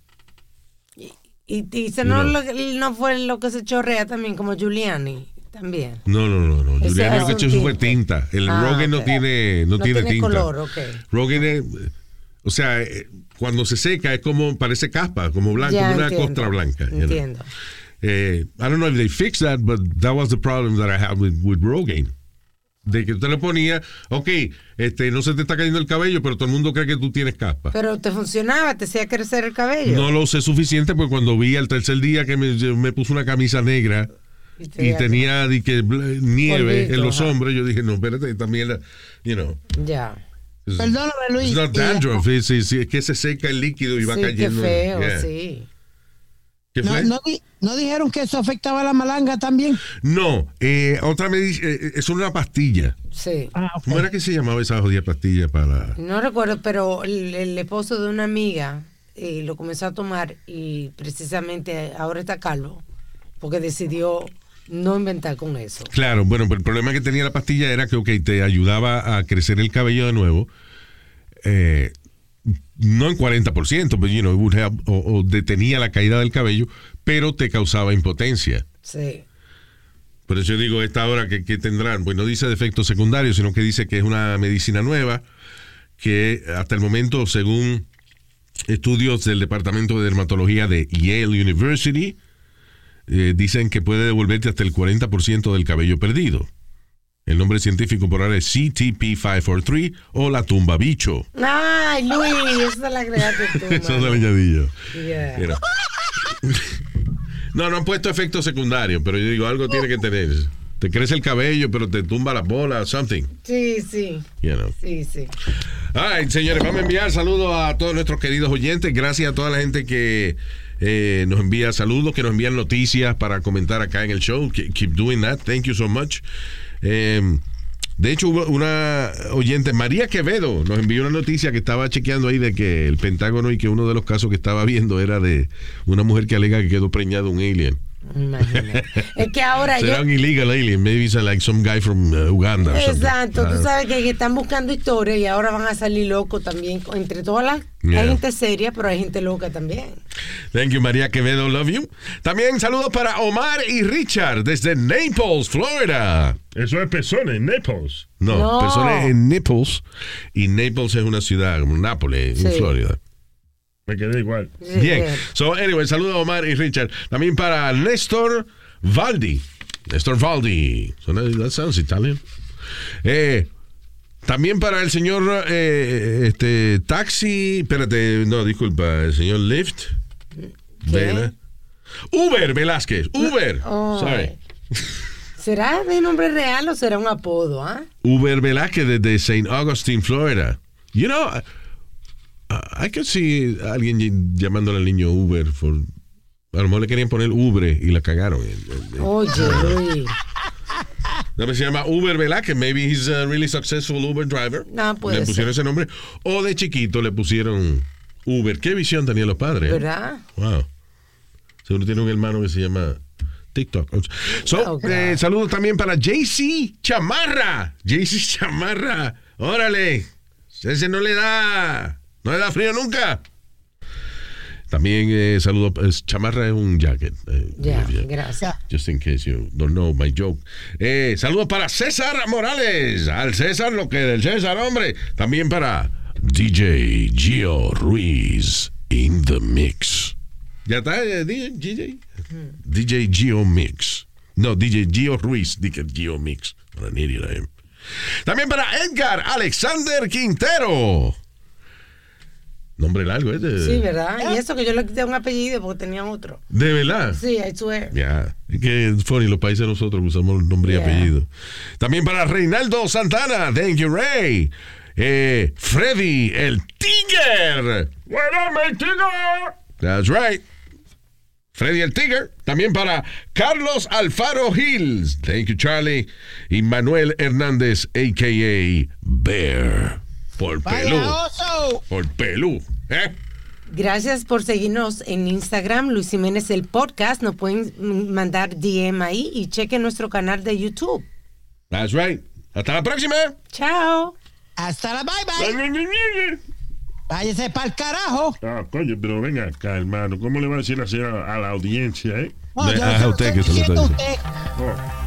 Y, y eso no, No. lo- no fue lo que se chorrea también, como Giuliani, también. No, no, no, no. Es lo que hecho fue tinta. El Ah, Rogaine no tiene, no No tiene, tiene tinta. color, ok. Rogaine es, o sea, eh, cuando se seca es como, parece caspa, como blanco, Ya, una entiendo. costra blanca. you know. Entiendo. Eh, I don't know if they fixed that, but that was the problem that I had with, with Rogaine. De que usted le ponía, ok, este, no se te está cayendo el cabello, pero todo el mundo cree que tú tienes caspa. Pero te funcionaba, te hacía crecer el cabello. No lo usé suficiente porque cuando vi al tercer día que me, me puso una camisa negra y tenía di que, bl- nieve Polvito, en los ajá. hombros, yo dije, no, espérate, también, la- you know. Ya. Perdóname, Luis. It's not dandruff, es, es- es que se seca el líquido y va Sí, qué cayendo. feo, Yeah. sí. ¿Qué no, fue? no di- ¿no dijeron que eso afectaba a la malanga también? No, eh, otra medicina, es una pastilla. Sí. Ah. ¿Cómo era que se llamaba esa jodida pastilla para...? No recuerdo, pero el, el esposo de una amiga eh, lo comenzó a tomar y precisamente ahora está calvo porque decidió no inventar con eso. Claro, bueno, pero el problema que tenía la pastilla era que, ok, te ayudaba a crecer el cabello de nuevo. eh, no en 40%, pero, you know, it would help, o, o detenía la caída del cabello, pero te causaba impotencia. Sí. Por eso yo digo, esta hora que, que tendrán, pues no dice de efectos secundarios, sino que dice que es una medicina nueva, que hasta el momento, según estudios del Departamento de Dermatología de Yale University, eh, dicen que puede devolverte hasta el 40% del cabello perdido. El nombre científico por ahora es CTP543 o la tumba bicho. Ay, Luis, esa la agregaste tú. Eso es añadillo. Yeah. Mira. No, no han puesto efectos secundarios, pero yo digo, algo tiene que tener. Te crece el cabello, pero te tumba la bola, something. Sí, sí. You know. Sí, sí. Ay, señores, vamos a enviar saludos a todos nuestros queridos oyentes. Gracias a toda la gente que eh, nos envía saludos, que nos envían noticias para comentar acá en el show. Ke- Keep doing that. Thank you so much. Eh, de hecho, hubo una oyente, María Quevedo, nos envió una noticia que estaba chequeando ahí de que el Pentágono y que uno de los casos que estaba viendo era de una mujer que alega que quedó preñada un alien. Imagínate. Es que ahora Será yo. un illegal alien. Maybe it's like some guy from uh, Uganda. Exacto, tú Ah. sabes que, están buscando historias y ahora van a salir locos también. Entre todas las. Yeah. Hay gente seria, pero hay gente loca también. Thank you, María Quevedo. Love you. También saludos para Omar y Richard desde Naples, Florida. Eso es pezones, Naples. No, No. personas en Naples. Y Naples es una ciudad como Nápoles, en Sí. Florida. Me quedé igual. Bien. So, anyway, saludos a Omar y Richard. También para Néstor Valdi. Néstor Valdi. Suena- That sounds Italian. Eh, también para el señor eh, este Taxi. Espérate, no, disculpa, el señor Lyft. Vela. Uber Velázquez. Uber. Oh. Sorry. ¿Será de nombre real o será un apodo? ah? Uber Velázquez desde St. Augustine, Florida. You know, I, could see a alguien ll- llamándole al niño Uber. For, a lo mejor le querían poner Ubre y la cagaron. Oye, Luis. No, se llama Uber Velázquez. Maybe he's a really successful Uber driver. No, puede le pusieron ser. ese nombre. O de chiquito le pusieron Uber. ¿Qué visión tenían los padres? eh? ¿Verdad? Wow. Seguro tiene un hermano que se llama TikTok. So, Oh, eh, saludos también para JC Chamarra. JC Chamarra. Órale. Ese no le da. No le da frío nunca. También eh, saludo. es- chamarra es un jacket. eh, Ya, yeah. gracias. Just in case you don't know my joke. Eh, saludos para César Morales. Al César lo que del César, hombre. También para DJ Gio Ruiz in the mix. ¿Ya está DJ? DJ Gio Mix. No, DJ Gio Ruiz. Dije Gio Mix. También para Edgar Alexander Quintero. Nombre largo, ¿eh? De, Sí, ¿verdad? Y eso que yo le quité un apellido porque tenía otro. de verdad. Sí, I swear. Ya, es que es funny, los países nosotros usamos nombre y Yeah. apellido. También para Reinaldo Santana, thank you, Ray. Eh, Freddy, el Tiger. ¡Bueno, tigre! That's right. Freddy el Tiger. También para Carlos Alfaro Hills, thank you, Charlie. Y Manuel Hernández, a.k.a. Bear. Por oso. Por pelú. ¿eh? Gracias por seguirnos en Instagram, Luis Jiménez el podcast. Nos pueden mandar DM ahí y chequen nuestro canal de YouTube. That's right. Hasta la próxima. Chao. Hasta la bye bye. Váyase para el carajo. Ah, coño, pero venga acá, hermano. ¿Cómo le va a decir así a, a la audiencia, eh? No, yo lo usted estoy que se lo está diciendo